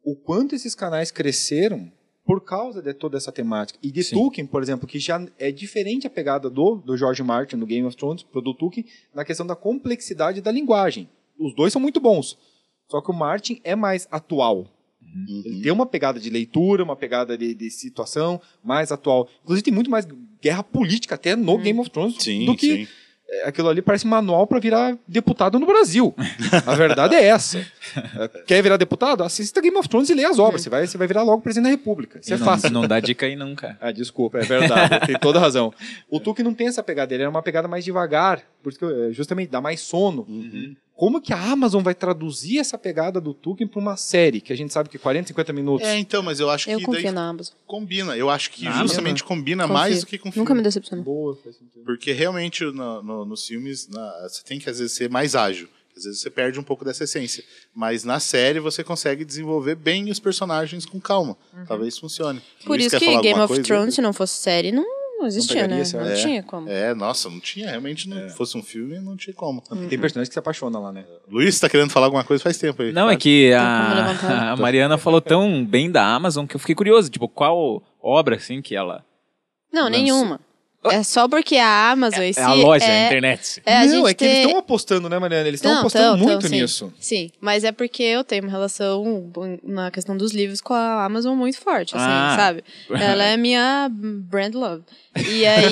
o quanto esses canais cresceram por causa de toda essa temática. E de Sim. Tolkien, por exemplo, que já é diferente a pegada do, do George Martin no Game of Thrones, pro do Tolkien, na questão da complexidade da linguagem. Os dois são muito bons. Só que o Martin é mais atual. Ele Uhum. tem uma pegada de leitura, uma pegada de, de situação mais atual. Inclusive tem muito mais guerra política até no Game of Thrones Sim, do que sim. É, aquilo ali parece manual para virar deputado no Brasil. A verdade é essa. É, Quer virar deputado? Assista Game of Thrones e lê as obras. Você vai, você vai virar logo presidente da República. Isso é não, fácil. não dá dica aí cara. Ah, desculpa, é verdade, tem toda razão. O Tolkien não tem essa pegada, ele é uma pegada mais devagar, porque eh, justamente dá mais sono. Uhum. Como que a Amazon vai traduzir essa pegada do Tolkien para uma série, que a gente sabe que 40, 50 minutos. É, então, mas eu acho Eu que confio daí na Amazon. combina. Eu acho que Na Amazon, justamente combina Confio. mais do que com. Nunca me decepcionou. Boa, faz sentido. Porque realmente no- no- nos filmes na- você tem que às vezes ser mais ágil. Às vezes você perde um pouco dessa essência. Mas na série você consegue desenvolver bem os personagens com calma. Talvez funcione. Por Luiz isso que Game of coisa? Thrones, se não fosse série, não, não existia, pegaria, né? Não acha? tinha como. É, nossa, não tinha. Realmente, não fosse um filme, não tinha como. Tem personagem que se apaixona lá, né? Luiz tá querendo falar alguma coisa faz tempo aí. Não, é que a, a Mariana falou tão bem da Amazon que eu fiquei curioso. Tipo, qual obra, assim, que ela... Não, Lança- nenhuma. É só porque a Amazon si É a loja, a é, internet. é a não, é que eles ter- estão apostando, né, Mariana? Eles estão apostando tão, tão, muito sim. nisso. Sim, mas é porque eu tenho uma relação na questão dos livros com a Amazon muito forte, assim, Ah. sabe? Ela é minha brand love. E aí,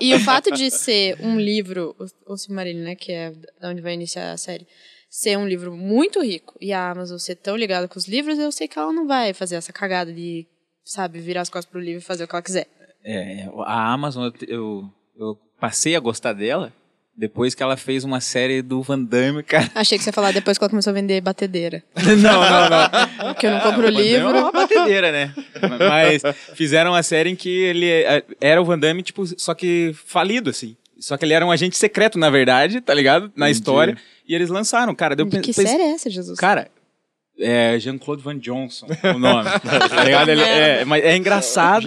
e o fato de ser um livro, o, o Silmarillion, né, que é da onde vai iniciar a série, ser um livro muito rico e a Amazon ser tão ligada com os livros, eu sei que ela não vai fazer essa cagada de, sabe, virar as costas pro livro e fazer o que ela quiser. É, a Amazon, eu, eu, eu passei a gostar dela depois que ela fez uma série do Van Damme, cara. Achei que você ia falar depois que ela começou a vender batedeira. não, não, não. Porque eu não compro o Van Damme livro. É uma batedeira, né? Mas fizeram uma série em que ele é- era o Van Damme, tipo, só que falido, assim. Só que ele era um agente secreto, na verdade, tá ligado? Na história. E eles lançaram, cara. Deu, Que série é essa, Jesus? Cara, é Jean-Claude Van Johnson o nome. tá ligado? Ele é, mas é engraçado?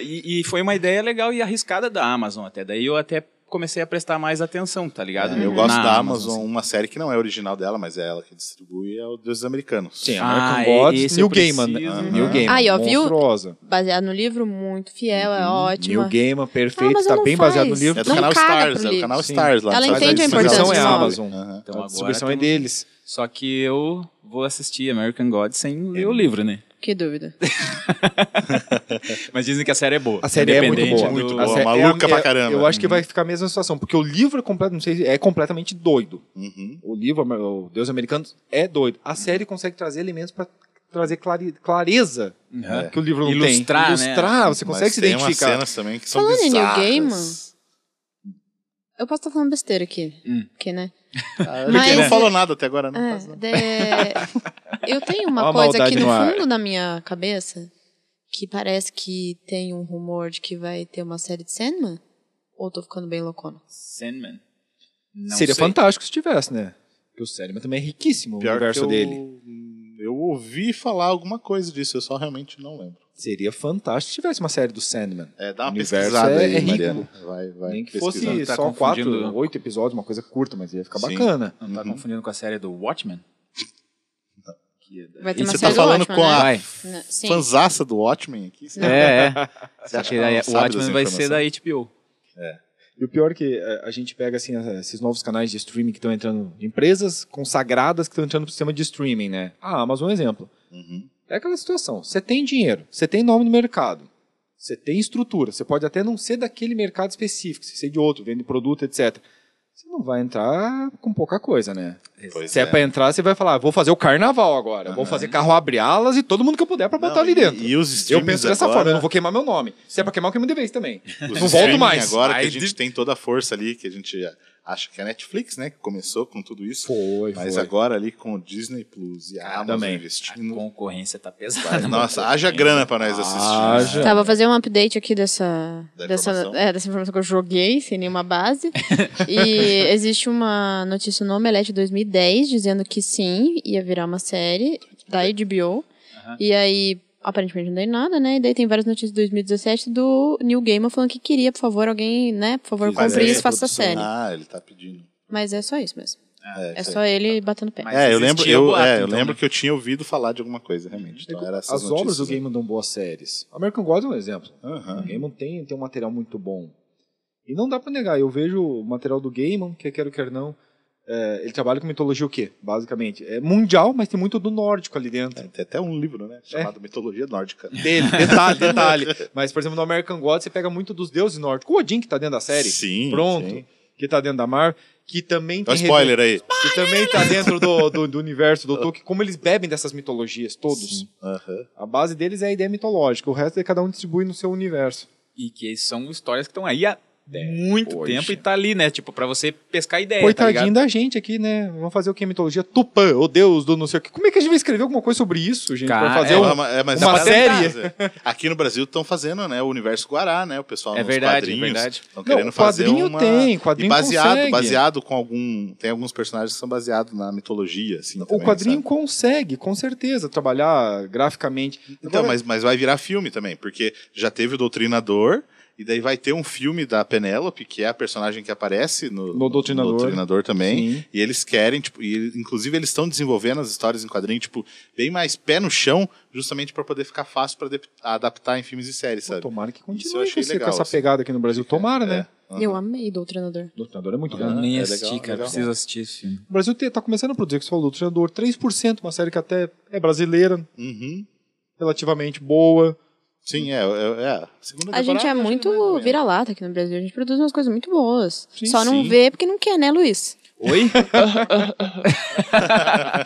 E, e foi uma ideia legal e arriscada da Amazon até. Daí eu até comecei a prestar mais atenção, tá ligado? É, eu gosto Na da Amazon, assim. uma série que não é original dela, mas é ela que distribui, é o Deuses Americanos. Sim, Ah, American Gods, esse New eu Gaiman. né? New. Gaiman, Aí, ó, viu? monstruosa. Baseado no livro, muito fiel, é New ótima. Gaiman, A perfeito, Amazon tá bem baseado no faz. livro. É do Não canal Stars, é do canal Sim. Stars lá. Ela entende a Estados Unidos. distribuição é importância a. Amazon. Aham. Então a agora distribuição é deles. Só que eu vou assistir American Gods sem ler o livro, né? Que dúvida. Mas dizem que a série é boa. A série é muito boa. do- Muito boa, sé- maluca é, pra é- caramba. Eu acho que vai ficar a mesma situação, porque o livro é completo, não sei, é completamente doido. Uhum. O livro, o Deus Americano, é doido. A série consegue trazer elementos para trazer clare- clareza Uhum. que o livro não Ilustrar, tem. né? Ilustrar, você consegue Mas se tem identificar. cenas também que são Falando em New bizarras. Gaiman, Eu posso estar falando besteira aqui. Hum. Porque, né? Ah, Mas- Porque não falou nada até agora, não. É, faz nada. de- Eu tenho uma coisa aqui no no fundo da minha cabeça que parece que tem um rumor de que vai ter uma série de Sandman. Ou tô ficando bem loucona? Sandman. Não Seria sei. fantástico se tivesse, né? Porque o Sandman também é riquíssimo, o Pior que universo eu, dele. Eu ouvi falar alguma coisa disso, eu só realmente não lembro. Seria fantástico se tivesse uma série do Sandman. É, dá uma pesquisada é- aí, é rico. Mariana. Vai, vai Nem que fosse Tá só quatro, oito episódios, uma coisa curta, mas ia ficar Sim. bacana. Não tá Uhum. confundindo com a série do Watchmen? Vai ter E você tá falando do Watchmen, com né? a Sim. fanzaça do Watchmen aqui? Você É, é. você acha que o Watchmen vai ser da? HBO. E o pior é que eh, a gente pega assim esses novos canais de streaming que estão entrando, empresas consagradas que estão entrando no sistema de streaming, né? A Amazon é um exemplo. Uhum. É aquela situação, você tem dinheiro, você tem nome no mercado, você tem estrutura, você pode até não ser daquele mercado específico, você ser de outro, vende produto, etc. Você não vai entrar com pouca coisa, né? Pois Se é, pra entrar, você vai falar, "Ah, vou fazer o carnaval agora, vou Aham. fazer carro abre alas e todo mundo que eu puder pra botar Não, ali e- dentro. E, os eu streamings penso dessa agora, forma, eu não vou queimar meu nome. Se é pra queimar, eu queimo de vez também. os não volto mais. Agora Aí que a gente de- tem toda a força ali, que a gente acha que é a Netflix, né? Que começou com tudo isso. Foi, Mas foi. agora ali com o Disney Plus e a Amazon também. A investindo. concorrência tá pesada. Nossa, haja grana pra nós assistir. Haja. Tá, vou fazer um update aqui dessa, Da dessa, informação? é, dessa informação que eu joguei, sem nenhuma base. e existe uma notícia no Omelete 2010 dizendo que sim, ia virar uma série da HBO. E aí, aparentemente não dei nada, né? E daí tem várias notícias de 2017 do Neil Gaiman falando que queria, por favor, alguém, né? Por favor, Faz compre isso, faça a série. Ah, ele tá pedindo. Mas é só isso mesmo. É, É aí. só ele batendo pé. Mas É, eu lembro, eu, boato, é, eu então, lembro né? que eu tinha ouvido falar de alguma coisa, realmente. Então era essas As obras do aí. Gaiman dão boas séries. American Gods é um exemplo. O Gaiman tem, tem um material muito bom. E não dá pra negar, eu vejo o material do Gaiman, quer quero, quer não. É, ele trabalha com mitologia o quê? Basicamente. É mundial, mas tem muito do nórdico ali dentro. Tem até um livro, né? Chamado Mitologia Nórdica. Dele, detalhe, detalhe. Mas, por exemplo, no American Gods você pega muito dos deuses nórdicos. O Odin, que tá dentro da série. Sim, Pronto. sim. Que tá dentro da Marvel. Que também Dá um tem. spoiler aí. Que também tá dentro do, do, do universo do Tolkien. Como eles bebem dessas mitologias, todos. Aham. A base deles é a ideia mitológica. O resto é cada um distribui no seu universo. E que são histórias que estão aí há muito Poxa. tempo e tá ali, né? Tipo, pra você pescar ideia, Coitadinho tá da gente aqui, né? Vamos fazer o que? Mitologia Tupã, o deus do não sei o que. Como é que a gente vai escrever alguma coisa sobre isso, gente? Cara, Vai fazer é, um... É, é, uma dá pra série. fazer. Aqui no Brasil estão fazendo, né, o Universo Guará, né? O pessoal É nos verdade, é quadrinhos verdade. estão Não, querendo fazer quadrinho uma... tem, quadrinho e baseado, consegue. baseado com algum... Tem alguns personagens que são baseados na mitologia, assim, O também, quadrinho sabe? consegue, com certeza, trabalhar graficamente. Então, Agora, mas, mas vai virar filme também, porque já teve o Doutrinador, e daí vai ter um filme da Penélope, que é a personagem que aparece no, No Doutrinador. Doutrinador também. Sim. E eles querem, tipo, e inclusive eles estão desenvolvendo as histórias em quadrinho, tipo, bem mais pé no chão, justamente para poder ficar fácil para adaptar em filmes e séries, Pô, sabe? tomara que Isso eu continue achei legal, com essa assim. pegada aqui no Brasil. Tomara, né? É. Eu amei Doutrinador. Doutrinador é muito Eu bom. nem é assisti, legal, cara. legal. Preciso assistir esse filme. O Brasil te- tá começando a produzir, que você falou, Doutrinador, 3%, uma série que até é brasileira, Uhum. relativamente boa. Sim, é. é, é. A, segunda A gente é muito menos. vira-lata aqui no Brasil. A gente produz umas coisas muito boas. Sim, Só não sim. vê porque não quer, né, Luiz? Oi?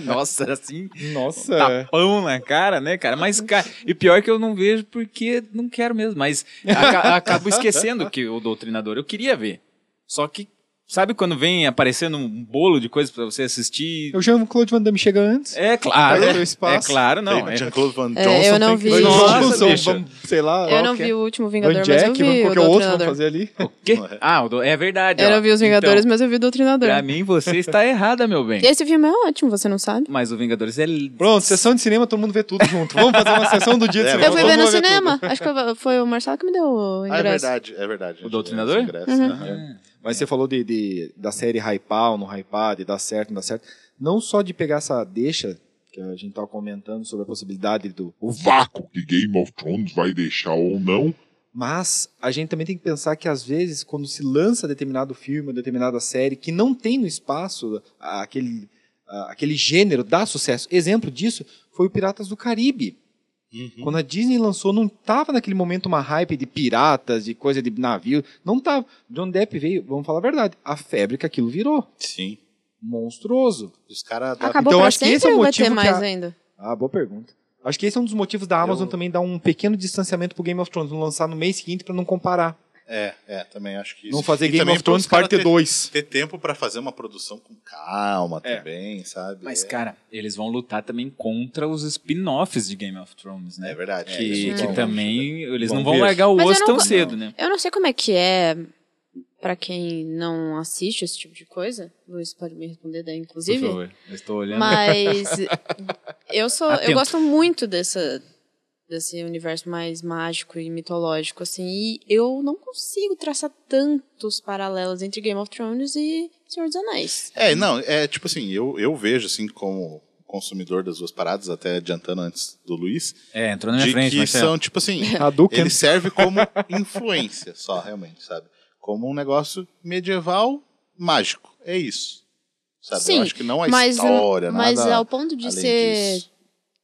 Nossa, assim, Nossa, tapão na cara, né, cara? Mas, cara, e pior que eu não vejo porque não quero mesmo. Mas aca- acabo esquecendo que o doutrinador eu queria ver. Só que, sabe quando vem aparecendo um bolo de coisas pra você assistir? eu já o Claude Van Damme chega antes. É claro, o é, espaço. claro, não. o É, Jean-Claude Van É, Johnson eu não vi. Nossa, vamos, sei lá. eu não o vi é. o último Van Vingador, mas Jack, eu vi vamos o qualquer outro, vamos fazer ali. quê? Ah, o do- é verdade. Eu ó. não vi os Vingadores, Então, mas eu vi o Doutrinador. Pra mim, você está errada, meu bem. Esse filme é ótimo, você não sabe? Mas o Vingadores é... Pronto, sessão de cinema, todo mundo vê tudo junto. Vamos fazer uma sessão do dia de É, cinema. Eu fui ver no cinema. Acho que foi o Marcelo que me deu o Ah, é ingresso. verdade, é verdade. O Doutrinador? Ingresso, Uhum. aham. Mas você falou de, de- da série hypar ou não hypar, de dar certo, não dar certo. Não só de pegar essa deixa, que a gente tava comentando sobre a possibilidade do. o vácuo que Game of Thrones vai deixar ou não. Mas a gente também tem que pensar que às vezes, quando se lança determinado filme ou determinada série que não tem no espaço aquele, aquele gênero, dá sucesso. Exemplo disso foi o Piratas do Caribe. Uhum. Quando a Disney lançou, não tava naquele momento uma hype de piratas, de coisa de navio. Não tava. John Depp veio, vamos falar a verdade, a febre que aquilo virou. Sim. Monstruoso. Os caras. Acabou Então, pra acho que esse é o vai motivo ter que mais a- ainda? Ah, boa pergunta. Acho que esse é um dos motivos da Amazon Eu- também dar um pequeno distanciamento pro Game of Thrones, não lançar no mês seguinte pra não comparar. É, é, também acho que isso. Não fazer E Game of Thrones parte ter- 2. Ter tempo pra fazer uma produção com calma É. também, sabe? Mas, É- cara, eles vão lutar também contra os spin-offs de Game of Thrones, né? É verdade. Que, isso que vão- também eles Vão não vão ver. largar o Mas eu osso não tão cedo, né? Eu não sei como é que é pra quem não assiste esse tipo de coisa. Luiz pode me responder daí, inclusive. eu estou olhando. Mas eu sou, eu Atento. gosto muito dessa desse universo mais mágico e mitológico assim, e eu não consigo traçar tantos paralelos entre Game of Thrones e Senhor dos Anéis. É, não, é tipo assim, eu, eu vejo assim como consumidor das duas paradas, até adiantando antes do Luiz, É, entrou na minha de frente, que Marcelo. são tipo assim, ele serve como influência só, realmente, sabe? Como um negócio medieval mágico. É isso. Sabe? Sim, eu acho que não a mas história, mas nada ao ponto de além ser disso.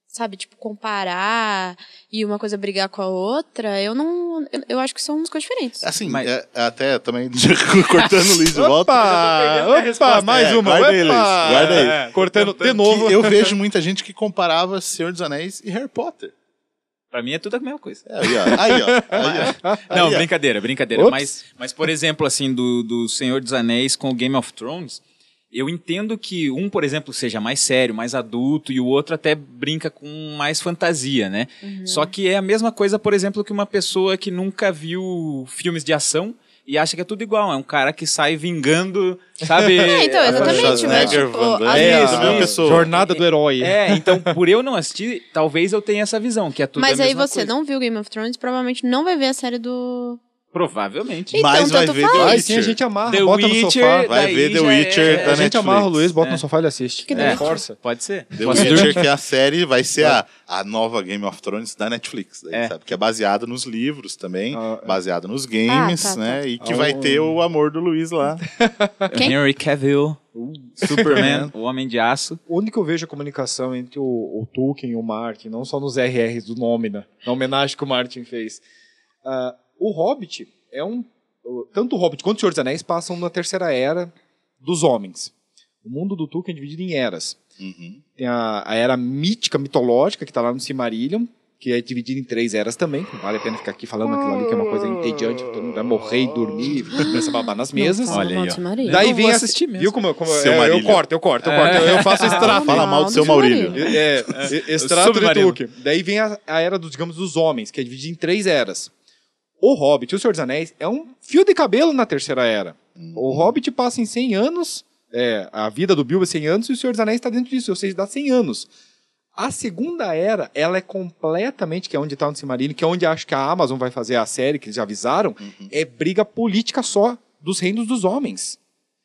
Sabe, tipo comparar e uma coisa brigar com a outra, eu não eu, eu acho que são umas coisas diferentes. Assim, Mas- é- até também cortando o Luiz de volta. Opa! Opa, mais É, uma. guarda aí, Opa! Luiz, guarda aí. É, Cortando de que novo. eu vejo muita gente que comparava Senhor dos Anéis e Harry Potter. Pra mim é tudo a mesma coisa. É, Aí, ó. Aí, ó. Aí, ó. Não, ó. brincadeira, brincadeira. Ops. Mas, mas, por exemplo, assim, do, do Senhor dos Anéis com o Game of Thrones, eu entendo que um, por exemplo, seja mais sério, mais adulto, e o outro até brinca com mais fantasia, né? Só que é a mesma coisa, por exemplo, que uma pessoa que nunca viu filmes de ação e acha que é tudo igual. É um cara que sai vingando, sabe? É, então, exatamente, Schwarzenegger, tipo, É, a pessoa. jornada do herói. É, então, por eu não assistir, talvez eu tenha essa visão, que é tudo Mas a aí você coisa. não viu Game of Thrones, provavelmente não vai ver a série do Provavelmente. Então, Mas vai ver. The Witcher. sim a gente amarra, The bota no Witcher, sofá. Vai daí ver The já Witcher é- da A gente Netflix. amarra o Luiz, bota É. no sofá e ele assiste. Que É. Força. Pode ser. The Posso Witcher, que é a série, vai ser a, a nova Game of Thrones da Netflix. daí, É. sabe? Que é baseado nos livros também, Ah, é. baseado nos games, Ah, tá, tá. né? E que Ah, vai o- ter o amor do Luiz lá. Quem? Henry Cavill, Superman, o Homem de Aço. Onde que eu vejo a comunicação entre o, o Tolkien e o Martin, não só nos RRs do nome, né? Na homenagem que o Martin fez. Ah, o Hobbit é um. Tanto o Hobbit quanto o Senhor dos Anéis passam na terceira era dos homens. O mundo do Tolkien é dividido em eras. Uhum. Tem a, a era mítica, mitológica, que está lá no Silmarillion, que é dividido em três eras também. Não vale a pena ficar aqui falando aquilo ali, que é uma coisa entediante, todo mundo vai morrer e dormir, começa a babar nas mesas. Olha aí, ó. Daí Eu vem a- assistir mesmo. Viu como, como Seu é, eu corto, eu corto, eu corto, eu, eu faço extrato. Fala mal do seu Maurílio. É, é, extrato de. Daí vem a, a era dos, digamos, dos homens, que é dividida em três eras. O Hobbit, o Senhor dos Anéis, é um fio de cabelo na terceira era. O Hobbit passa em 100 anos, é, a vida do Bilbo é 100 anos, e o Senhor dos Anéis está dentro disso, ou seja, dá 100 anos. A segunda era, ela é completamente, que é onde está o Silmarillion, que é onde acho que a Amazon vai fazer a série, que eles já avisaram, é briga política só dos reinos dos homens.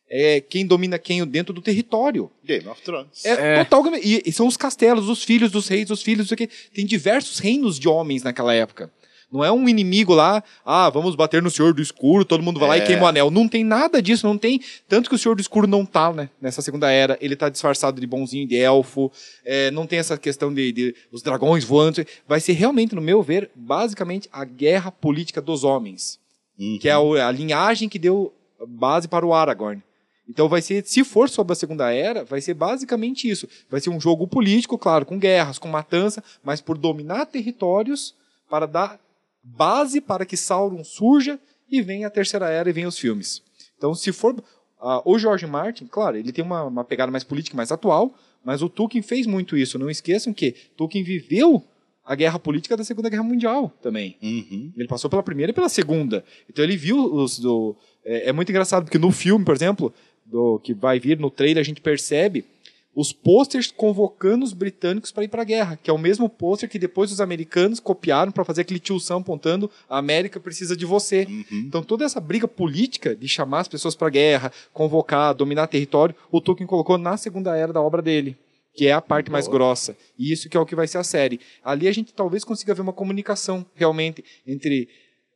É quem domina quem dentro do território. Game of Thrones. É, total. E, e são os castelos, os filhos dos reis, os filhos, não sei o quê. Tem diversos reinos de homens naquela época. Não é um inimigo lá, ah, vamos bater no Senhor do Escuro, todo mundo vai lá e É. queima o anel. Não tem nada disso, não tem. Tanto que o Senhor do Escuro não tá, né, nessa segunda era. Ele tá disfarçado de bonzinho, de elfo. é, não tem essa questão de, de os dragões voando. Vai ser realmente, no meu ver, basicamente a guerra política dos homens. Uhum. Que é o- a linhagem que deu base para o Aragorn. Então vai ser, se for sobre a Segunda Era, vai ser basicamente isso. Vai ser um jogo político, claro, com guerras, com matança, mas por dominar territórios para dar base para que Sauron surja e venha a Terceira Era e venha os filmes. Então, se for ah, o George Martin, claro, ele tem uma, uma pegada mais política, mais atual, mas o Tolkien fez muito isso. Não esqueçam que Tolkien viveu a guerra política da Segunda Guerra Mundial também. Uhum. Ele passou pela primeira e pela segunda. Então ele viu os do. É, é muito engraçado porque no filme, por exemplo, do que vai vir no trailer, a gente percebe os posters convocando os britânicos para ir para a guerra, que é o mesmo pôster que depois os americanos copiaram para fazer aquele tioção apontando a América precisa de você. Uhum. Então toda essa briga política de chamar as pessoas para a guerra, convocar, dominar território, o Tolkien colocou na segunda era da obra dele, que é a parte mais grossa. E isso que é o que vai ser a série. Ali a gente talvez consiga ver uma comunicação realmente entre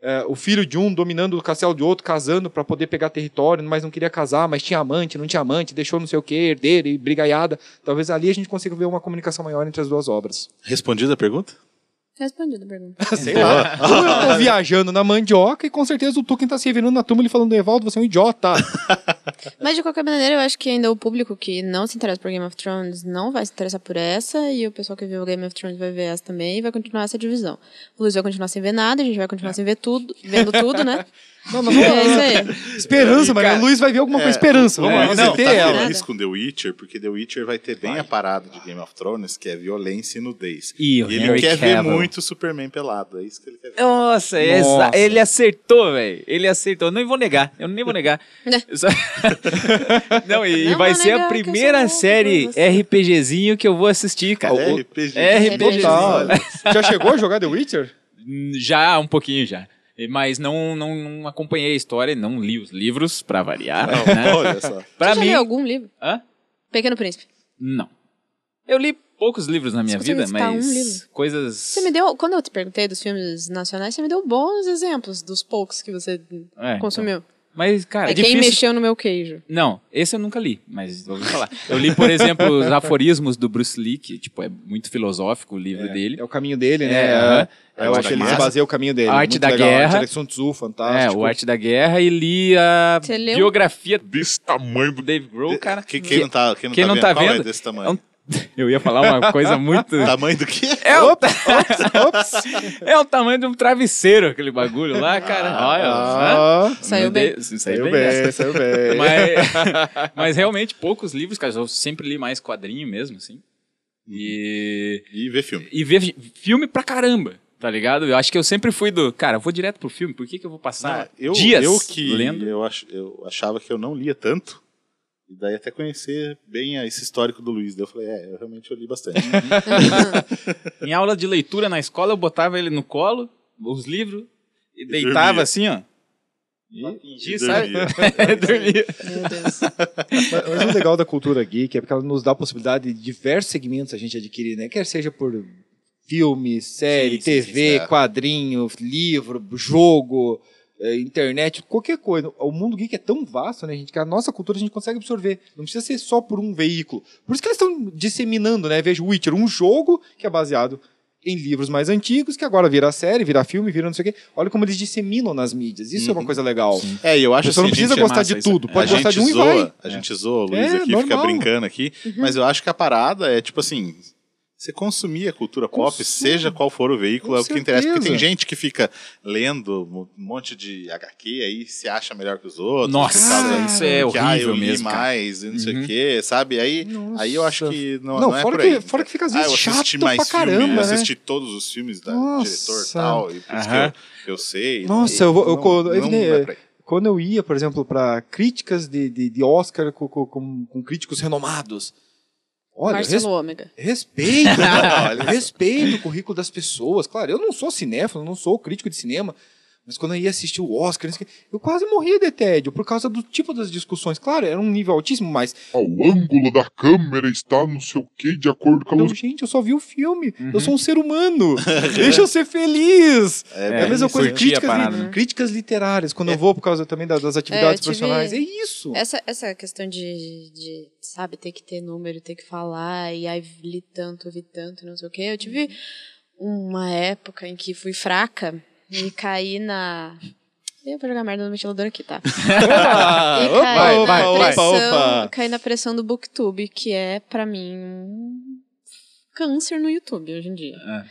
eh, o filho de um dominando o castelo de outro, casando para poder pegar território, mas não queria casar, mas tinha amante, não tinha amante, deixou não sei o que, herdeiro e brigaiada. Talvez ali a gente consiga ver uma comunicação maior entre as duas obras. Respondida a pergunta? Respondida a pergunta. Sei lá. Ou eu tô viajando na mandioca e com certeza o Tolkien tá se revirando na turma e falando, Evaldo, você é um idiota. Mas de qualquer maneira, eu acho que ainda o público que não se interessa por Game of Thrones não vai se interessar por essa, e o pessoal que viu o Game of Thrones vai ver essa também, e vai continuar essa divisão. O Luiz vai continuar sem ver nada, a gente vai continuar sem ver tudo, vendo tudo, né? Não, não, E é isso aí. Esperança, mano. cara, O Luiz vai ver alguma coisa. Esperança. Vamos é, lá, não, você tá ela. feliz com The Witcher, porque The Witcher vai ter bem a parada de Game of Thrones, que é violência e nudez. E o ele Henry quer ver Cavill. muito Superman pelado, é isso que ele quer ver. Nossa, é Nossa. ele acertou, velho. Ele acertou. Não vou negar. Eu nem vou negar. Né? Não, e, e Não vai ser a primeira série. RPGzinho que eu vou assistir, cara. É O- RPG. RPG. Já chegou a jogar The Witcher? Já, um pouquinho já. Mas não, não, não acompanhei a história, não li os livros, pra variar. Não, né? olha só. Pra Você já mim. leu algum livro? Hã? Pequeno Príncipe. Não. Eu li poucos livros na minha vida, mas um livro? coisas. Você me deu, quando eu te perguntei dos filmes nacionais, você me deu bons exemplos dos poucos que você É, consumiu. então. Mas, cara, é é quem difícil. mexeu no meu queijo. Não, esse eu nunca li, mas ouvi falar. Eu li, por exemplo, os aforismos do Bruce Lee, que tipo, é muito filosófico o livro dele. É o caminho dele, né? É, aham. Eu acho que ele se baseia o caminho dele. A Arte Muito da legal. Guerra. A Arte da Sun Tzu, É, fantástico. o Arte da Guerra e li a biografia Desse tamanho do. Dave Grohl, cara. Quem, quem não tá, quem não quem tá não vendo, tá qual é vendo, desse é tamanho? um- Eu ia falar uma coisa muito. Tamanho do quê? É o... é o tamanho de um travesseiro, aquele bagulho lá, cara. Olha, né? Ah, Saiu Meu bem. Saiu, saiu bem. bem, né? saiu bem. Mas, mas realmente poucos livros, cara. Eu sempre li mais quadrinho mesmo, assim. E, E ver filme. e ver fi- filme pra caramba, tá ligado? Eu acho que eu sempre fui do. Cara, eu vou direto pro filme, por que, que eu vou passar eu, dias eu que lendo? Eu, ach, eu achava que eu não lia tanto. E daí até conhecer bem esse histórico do Luiz. Daí eu falei, é, eu realmente eu li bastante. Em aula de leitura na escola, eu botava ele no colo, os livros, e deitava dormia. assim, ó. E E sabe? dormia. dormia. Meu Deus. Mas, mas o legal da cultura geek é porque ela nos dá a possibilidade de diversos segmentos a gente adquirir, né? Quer seja por filme, série, Sim, sim, TV, sim, é. quadrinho, livro, jogo, internet, qualquer coisa. O mundo geek é tão vasto, né, gente, que a nossa cultura a gente consegue absorver. Não precisa ser só por um veículo. Por isso que eles estão disseminando, né? Veja Witcher, um jogo que é baseado em livros mais antigos, que agora vira série, vira filme, vira não sei o quê. Olha como eles disseminam nas mídias. Isso é uma coisa legal. É, e eu A acho não assim, precisa gente, gostar massa de tudo. É. Pode a gostar gente de um e zoa, vai. A gente zoa o Luiz É, aqui, fica normal. brincando aqui. Mas eu acho que a parada é, tipo assim, Você consumir a cultura pop, Consumo. seja qual for o veículo, Com é o que interessa. Porque tem gente que fica lendo um monte de HQ aí se acha melhor que os outros. Nossa, por causa isso é que, ah, eu horrível li mesmo, cara. mais, e não sei Uhum. o quê, sabe? Aí, Nossa. aí eu acho que não, Não, não é fora por que- aí. fora que fica, às ah, vezes, eu assisti chato mais pra filme, caramba, eu né? assisti todos os filmes da Nossa. diretor e tal, e por isso Aham. que eu, eu sei. Nossa, eu vou- eu- não, eu- não, eu- é aí. Quando eu ia, por exemplo, para críticas de, de, de Oscar com, com- com- com críticos renomados. Olha, res- Marcelo Ômega. respeito, né? Respeito o currículo das pessoas. Claro, eu não sou cinéfilo, não sou crítico de cinema, mas quando eu ia assistir o Oscar, eu quase morria de tédio por causa do tipo das discussões. Claro, era um nível altíssimo, mas Ah, o ângulo da câmera está não sei o que, de acordo com a luz. gente, eu só vi o filme. Eu sou um ser humano. Deixa eu ser feliz. É, a mesma coisa. Críticas, li- parada, né? críticas literárias, quando eu vou por causa também das, das atividades tive- profissionais. É isso. Essa, essa questão de, de, sabe, ter que ter número, ter que falar, e aí li tanto, vi tanto, não sei o quê. Eu tive uma época em que fui fraca e caí na. Eu vou jogar merda no ventilador aqui, tá? E opa, caí, vai, na opa, pressão, opa. caí na pressão do Booktube, que é, pra mim, câncer no YouTube hoje em dia. É.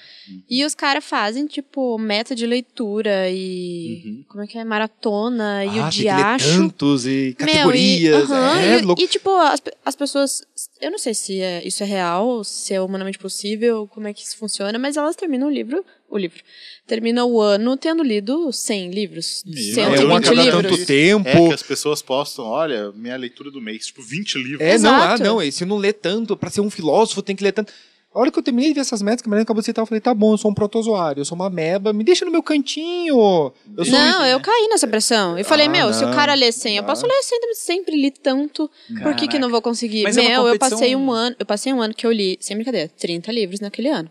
E os caras fazem, tipo, meta de leitura e. Como é que é? Maratona e Ah, o ler diacho. tantos e Meu, e, categorias. aham, é, e- louco. e, tipo, as, as pessoas. Eu não sei se é- isso é real, se é humanamente possível, como é que isso funciona, mas elas terminam o livro. O livro. Terminam o ano tendo lido 100 livros. Meu, é uma a 120 cada livros. tanto tempo. É que as pessoas postam, olha, minha leitura do mês, tipo, 20 livros. É, não, ah, Exato. não, e se não lê tanto, pra ser um filósofo tem que ler tanto. A hora que eu terminei de ver essas metas que a Mariana acabou de citar, eu falei, tá bom, eu sou um protozoário, eu sou uma meba, me deixa no meu cantinho. Eu sou Não, eu caí nessa pressão. Eu falei, Ah, meu, se o não. cara lê 100, eu posso ler 100, também, sempre li tanto. Por que, que não vou conseguir? Mas é meu, eu competição- passei um ano, eu passei um ano que eu li, sem brincadeira, 30 livros naquele ano.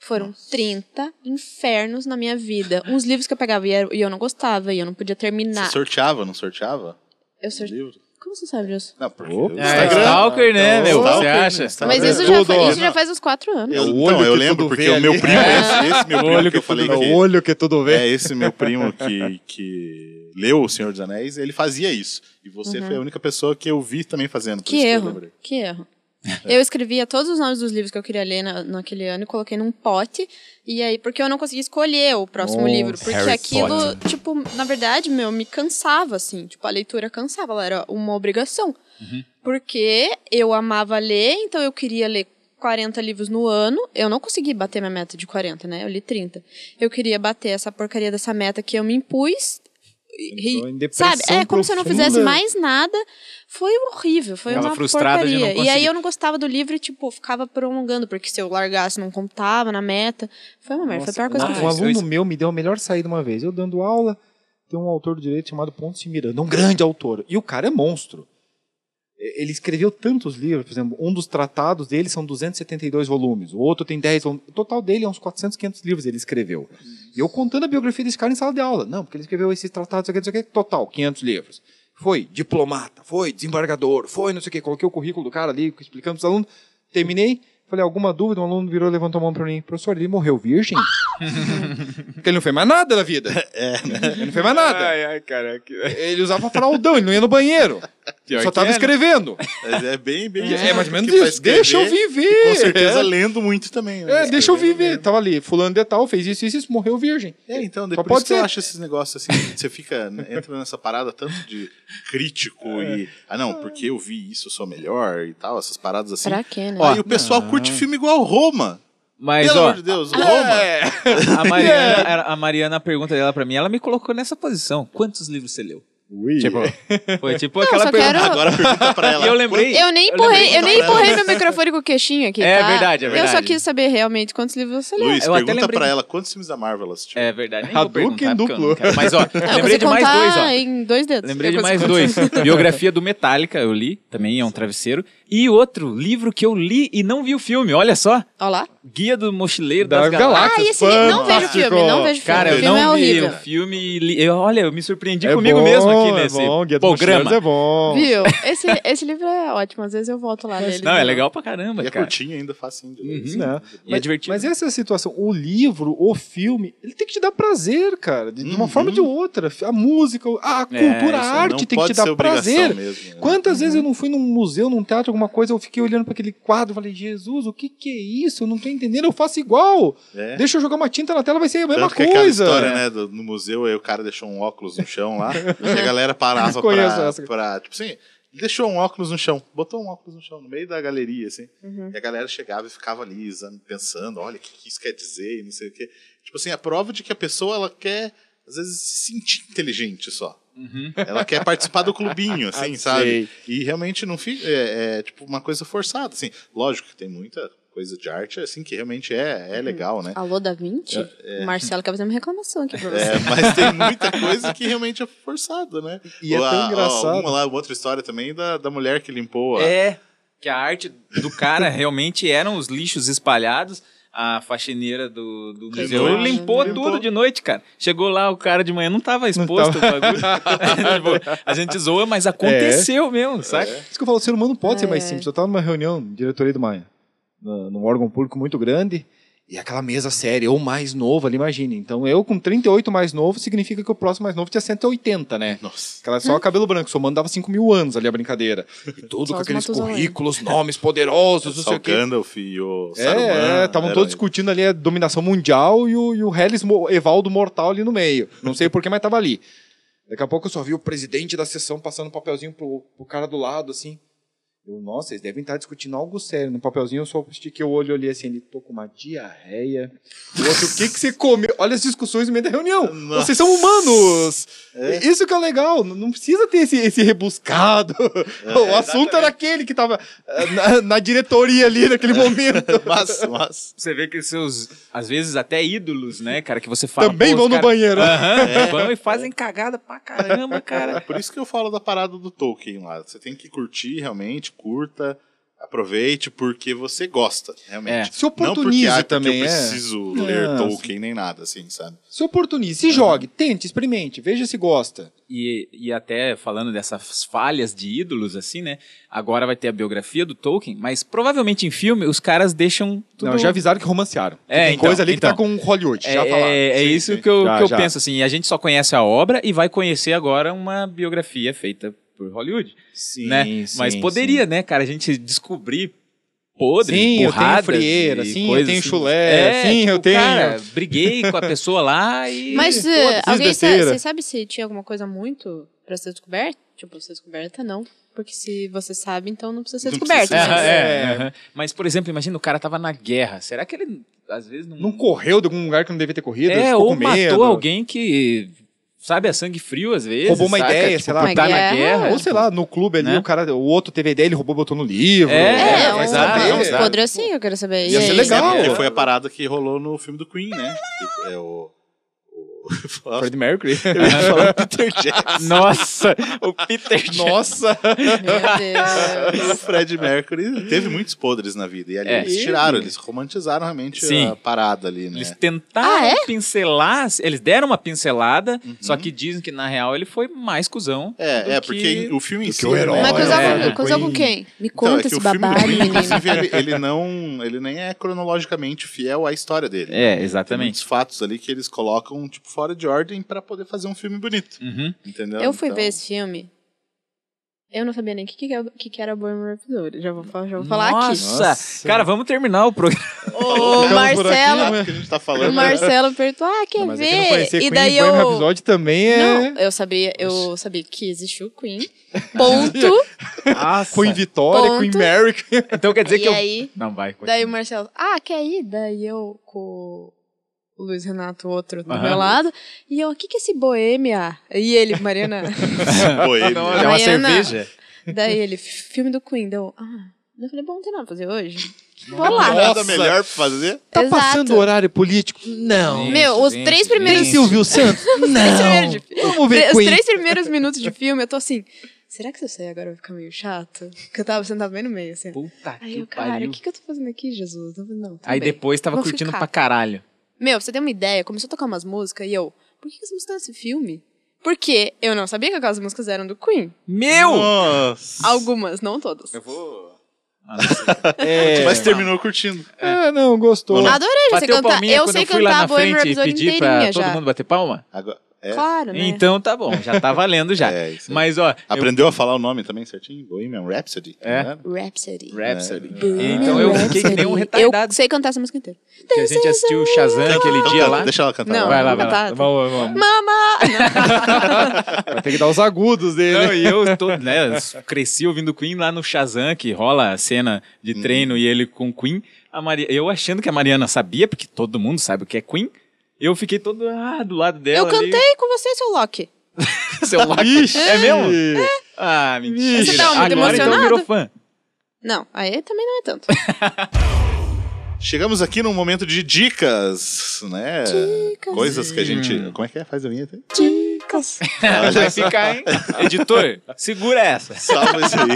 Foram 30 infernos na minha vida. Uns livros que eu pegava e eu não gostava, e eu não podia terminar. Você sorteava, não sorteava? Eu sou... Como você sabe disso? Não, porque Opa. o É, Instagram... Stalker, né, meu? Stalker, Você acha? Instagram. Mas isso já, fa- isso já faz uns 4 anos. Eu, É o então, olho eu que lembro, porque o meu primo, esse, esse meu primo que eu falei que... o olho que tudo vê. É, esse meu primo que, que leu O Senhor dos Anéis, ele fazia isso. E você foi a única pessoa que eu vi também fazendo. Que erro, lembrei. que erro. Eu escrevia todos os nomes dos livros que eu queria ler na- naquele ano e coloquei num pote. E aí, porque eu não conseguia escolher o próximo Nossa, livro. Porque Harry aquilo, tipo, na verdade, meu, me cansava, assim. Tipo, a leitura cansava, ela era uma obrigação. Porque eu amava ler, então eu queria ler 40 livros no ano. Eu não consegui bater minha meta de 40, né? Eu li 30. Eu queria bater essa porcaria dessa meta que eu me impus. Depressão sabe? É como se eu não profunda. fizesse mais nada. Foi horrível, foi Ficava uma frustrada de não porcaria. e aí eu não gostava do livro e, tipo, ficava prolongando, porque se eu largasse não contava na meta. Foi uma merda, foi a pior coisa que eu Um aluno meu me deu a melhor saída uma vez. Eu dando aula, tem um autor do direito chamado Pontes de Miranda, um grande autor. E o cara é monstro. E- Ele escreveu tantos livros, por exemplo, um dos tratados dele são 272 volumes, o outro tem 10 volumes. O total dele é uns 400, 500 livros ele escreveu. E eu contando a biografia desse cara em sala de aula. Não, porque ele escreveu esses tratados, não sei o que, não sei o que, total, 500 livros. Foi diplomata, foi desembargador, foi não sei o que. Coloquei o currículo do cara ali, explicando para os alunos. Terminei, falei, alguma dúvida? Um aluno virou, levantou a mão para mim. Professor, ele morreu virgem? Porque ele não fez mais nada da vida. Ele não fez mais nada. Ai, ai, caraca. Ele usava fraldão, ele não ia no banheiro. Pior só tava é, né? escrevendo. Mas é bem, bem. É, mais ou menos isso. Deixa eu viver. e Com certeza É. lendo muito também. né? É, deixa eu viver. mesmo. Tava ali, fulano de tal, fez isso, isso, isso, morreu virgem. É, então, depois pode que eu ser. acho esses negócios assim, você fica, entra nessa parada tanto de crítico e. Ah, não, porque eu vi isso, eu sou melhor e tal, essas paradas assim. Pra quê, né? Aí o pessoal curte filme igual Roma. Mas, Pelo ó, amor de Deus, Roma. É. a Mariana, a Mariana, a pergunta dela pra mim, ela me colocou nessa posição. Quantos livros você leu? Ui. Tipo, foi tipo Não, aquela pergunta. quero- Agora pergunta pra ela. Eu lembrei- Eu nem Eu empurrei, eu nem empurrei meu microfone com o queixinho aqui, É tá? verdade, é Eu só verdade. quis saber realmente quantos livros você leu. Luiz, Eu até pergunta lembrei pra ela quantos filmes da Marvel ela assistiu. É verdade, nem vou Hadouken eu duplo. Mas, ó, Não, lembrei de mais dois, ó. em dois dedos. Lembrei de mais dois. Biografia do Metallica, eu li, também é um travesseiro. E outro livro que eu li e não vi o filme, olha só. Olha lá. Guia do Mochileiro Das das, Galáxias. Ah, esse li- não vejo Fantástico. filme, não vejo filme. Cara, o eu filme não é vi horrível. o filme e li- eu, olha, eu me surpreendi É comigo bom, mesmo aqui é nesse bom, Guia do programa. É bom. Viu? Esse, esse livro é ótimo, às vezes eu volto lá nele. Não, é legal pra caramba, E é cara. curtinho ainda, facinho de ler. Uhum. Né? E é Mas- divertido. Mas essa é a situação. O livro, o filme, ele tem que te dar prazer, cara. De, de uma Uhum. forma ou de outra. A música, a É, cultura, a arte tem que te dar prazer. mesmo. né? Quantas vezes eu não fui num museu, num teatro, alguma alguma coisa, eu fiquei olhando para aquele quadro, falei, Jesus, o que que é isso? Eu não tô entendendo, eu faço igual. É. Deixa eu jogar uma tinta na tela, vai ser a mesma Tanto que aquela coisa. história, né, do- no museu, aí o cara deixou um óculos no chão lá, e a galera parava pra, pra, tipo assim, deixou um óculos no chão, botou um óculos no chão, no meio da galeria, assim, Uhum. e a galera chegava e ficava ali, pensando, olha, o que, que isso quer dizer, e não sei o quê. Tipo assim, a prova de que a pessoa, ela quer, às vezes, se sentir inteligente só. Ela quer participar do clubinho, assim, sabe? Sei. E realmente não fica. É, é, tipo uma coisa forçada, assim. Lógico que tem muita coisa de arte, assim, que realmente é, é legal, né? Alô, da Vinci? O Marcelo quer fazer uma reclamação aqui pra você. É, mas tem muita coisa que realmente é forçada, né? E é Ou a- tão ó, engraçado. Uma lá, outra história também da, da mulher que limpou a. É, que a arte do cara realmente eram os lixos espalhados. A faxineira do, do museu limpou, Limpou. tudo de noite, cara. Chegou lá, o cara de manhã não tava exposto o bagulho. Tipo, a gente zoa, mas aconteceu mesmo, saca? Isso que eu falo, o ser humano pode ser mais É. simples. Eu tava numa reunião, diretoria de uma, na- num órgão público muito grande, e aquela mesa séria, ou mais novo ali, imagine. Então, eu com 38 mais novo, significa que o próximo mais novo tinha 180, né? Nossa. Aquela só cabelo branco, somando dava 5 mil anos ali a brincadeira. E tudo Só com aqueles currículos, nomes poderosos, não sei o o quê. Gandalf e o Saruman. É, estavam eram- todos discutindo ali a dominação mundial e o, e o Hellis Mo- Evaldo Mortal ali no meio. Não sei porquê, mas tava ali. Daqui a pouco eu só vi o presidente da sessão passando um papelzinho pro, pro cara do lado, assim. Eu, nossa, eles devem estar discutindo algo sério. No papelzinho eu só estiquei o olho ali assim, ele tô com uma diarreia. O outro, o que que você comeu? Olha as discussões no meio da reunião. Nossa. Vocês são humanos. Isso que é legal. Não precisa ter esse, esse rebuscado. o assunto era aquele que tava eh, na, na diretoria ali naquele momento. Mas, mas. Você vê que seus, às vezes, até ídolos, né, cara, que você fala. Também vão no cara- banheiro. Aham, vão e fazem cagada pra caramba, É cara. por isso que eu falo da parada do Tolkien lá. Você tem que curtir realmente, curta, aproveite, porque você gosta, realmente. É. Se oportunize Não porque, ah, porque também, eu é. preciso ler É, Tolkien nem nada, assim, sabe? Se oportunize, se jogue, tente, experimente, veja se gosta. E, e até falando dessas falhas de ídolos, assim, né? Agora vai ter a biografia do Tolkien, mas provavelmente em filme os caras deixam tudo. Não, já avisaram que romancearam. É, Tem então, coisa ali que tá então. com Hollywood, É, já falaram. é, é Sim, isso sim. que eu, Já, que eu já. penso, assim. A gente só conhece a obra e vai conhecer agora uma biografia feita por Hollywood, Sim, né? sim, Mas poderia, né, cara, a gente descobrir podres, Sim, eu tenho frieira, sim, eu coisas tenho assim. chulé, sim, eu tenho. Cara, briguei com a pessoa lá e... Mas Pô, eh, alguém você sabe se tinha alguma coisa muito pra ser descoberta? Tipo, pra ser descoberta, não. Porque se você sabe, então não precisa ser Não descoberta. precisa mas- é, aham. Mas, por exemplo, imagina o cara tava na guerra. Será que ele, às vezes, não... Não correu de algum lugar que não devia ter corrido, é, ou matou alguém que, sabe, a sangue frio, às vezes. Roubou uma saca? ideia, Tipo, sei lá. tá na Uma guerra. guerra. Ou sei lá, no clube ali, né? o cara, o outro teve a ideia, ele roubou, botou no livro. É, É, exato, saber. uns podres assim, eu quero saber. Ia ser legal. É, porque foi a parada que rolou no filme do Queen, né? Que é o. o... Freddie Mercury. Eu ia falar Peter Jackson. Nossa, o Peter Jackson. Nossa! Meu Deus. O Fred Mercury teve muitos podres na vida. E ali É. eles tiraram, eles romantizaram realmente Sim. a parada ali, né? Eles tentaram Ah, é? pincelar, eles deram uma pincelada, só que dizem que na real ele foi mais cuzão. do É, é, que- porque o filme em si. o herói. né, Mas coisa É, com, com quem? Me Então, conta é que esse o filme inclusive, ele, ele não. Ele nem é cronologicamente fiel à história dele. É, Tem exatamente. muitos fatos ali que eles colocam, tipo, fora de ordem pra poder fazer um filme bonito. Uhum. Entendeu? Eu fui Então, ver esse filme. Eu não sabia nem o que, que, que, que era Bohemian Rhapsody. Já vou, já vou falar aqui. Nossa. Nossa. Cara, vamos terminar o programa. O por aqui, Marcelo, né? O tá o falando. Marcelo perguntou, ah, quer Não, mas é que ver? e Queen, daí Bohemian eu... Rhapsody também é... Não, eu sabia, eu sabia que existiu Queen. Ponto. Queen Vitória, Ponto. Queen Mary. Então quer dizer e que eu... aí, Não, vai. daí o continua. Marcelo, ah, quer ir? Daí eu com o Luiz Renato, outro, do Aham. meu lado. E eu, o que que é esse Boêmia? E ele, Mariana... Boêmia. Não, é uma Mariana- cerveja. daí ele, filme do Queen. Deu, ah... Eu falei, bom, não tem nada pra fazer hoje. Vou lá. Nada Nossa. melhor pra fazer. Tá Exato. passando horário político? Não. Meu, os Gente, três gente, primeiros... Tem Silvio Santos? Não. de Vamos ver Os Queen. três primeiros minutos de filme, eu tô assim... Será que se eu sair agora vai ficar meio chato? Porque eu tava sentado bem no meio, assim. Puta Aí que eu, cara, o que, que eu tô fazendo aqui, Jesus? Não, Aí bem. depois tava Vou curtindo ficar. pra caralho. Meu, pra você ter uma ideia, começou a tocar umas músicas e eu... Por que, que essa música tá nesse filme? Porque eu não sabia que aquelas músicas eram do Queen. Meu! Nossa. Algumas, não todas. Eu vou... É, Mas terminou curtindo. é, não, gostou. Adorei, já sei cantar. Eu sei cantar Bohemian Rhapsody inteirinha todo já. mundo bater palma? Agora, É. Claro, né? Então tá bom, já tá valendo já. É. Mas ó, eu- Aprendeu a falar o nome também certinho? Bohemian Rhapsody. É. né? Rhapsody. Rhapsody. Bohemian Então eu fiquei que nem um retardado. Eu sei cantar essa música inteira. Que a gente assistiu o Shazam aquele Então dia canta, lá. Deixa ela cantar. Não. Vai lá, vai Tá, lá. tá. Vamos, vamos. Mama! Vai ter que dar os agudos dele. Não, e eu tô, né, cresci ouvindo Queen lá no Shazam, que rola a cena de treino e ele com Queen. A Maria, eu achando que a Mariana sabia, porque todo mundo sabe o que é Queen. Eu fiquei todo ah, do lado dela. Eu cantei com você, seu Loki. Ali. Seu Loki. É mesmo? Ah, mentira. Você tava muito Agora então emocionado? virou fã. Não, aí também não é tanto. Chegamos aqui num momento de dicas, né? Dicas. Coisas que a gente. Hum. Como é que é? Faz a vinheta. Dicas. Vai ficar, hein? Editor, segura essa. Salva isso aí.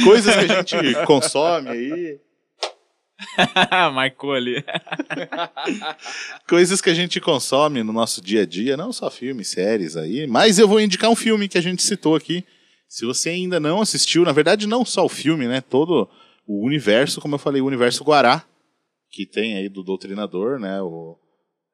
Coisas que a gente consome aí. Marcou ali. Coisas que a gente consome no nosso dia a dia, não só filmes, séries aí, mas eu vou indicar um filme que a gente citou aqui. Se você ainda não assistiu, na verdade não só o filme, né, todo o universo, como eu falei, o universo Guará, que tem aí do Doutrinador, né, o,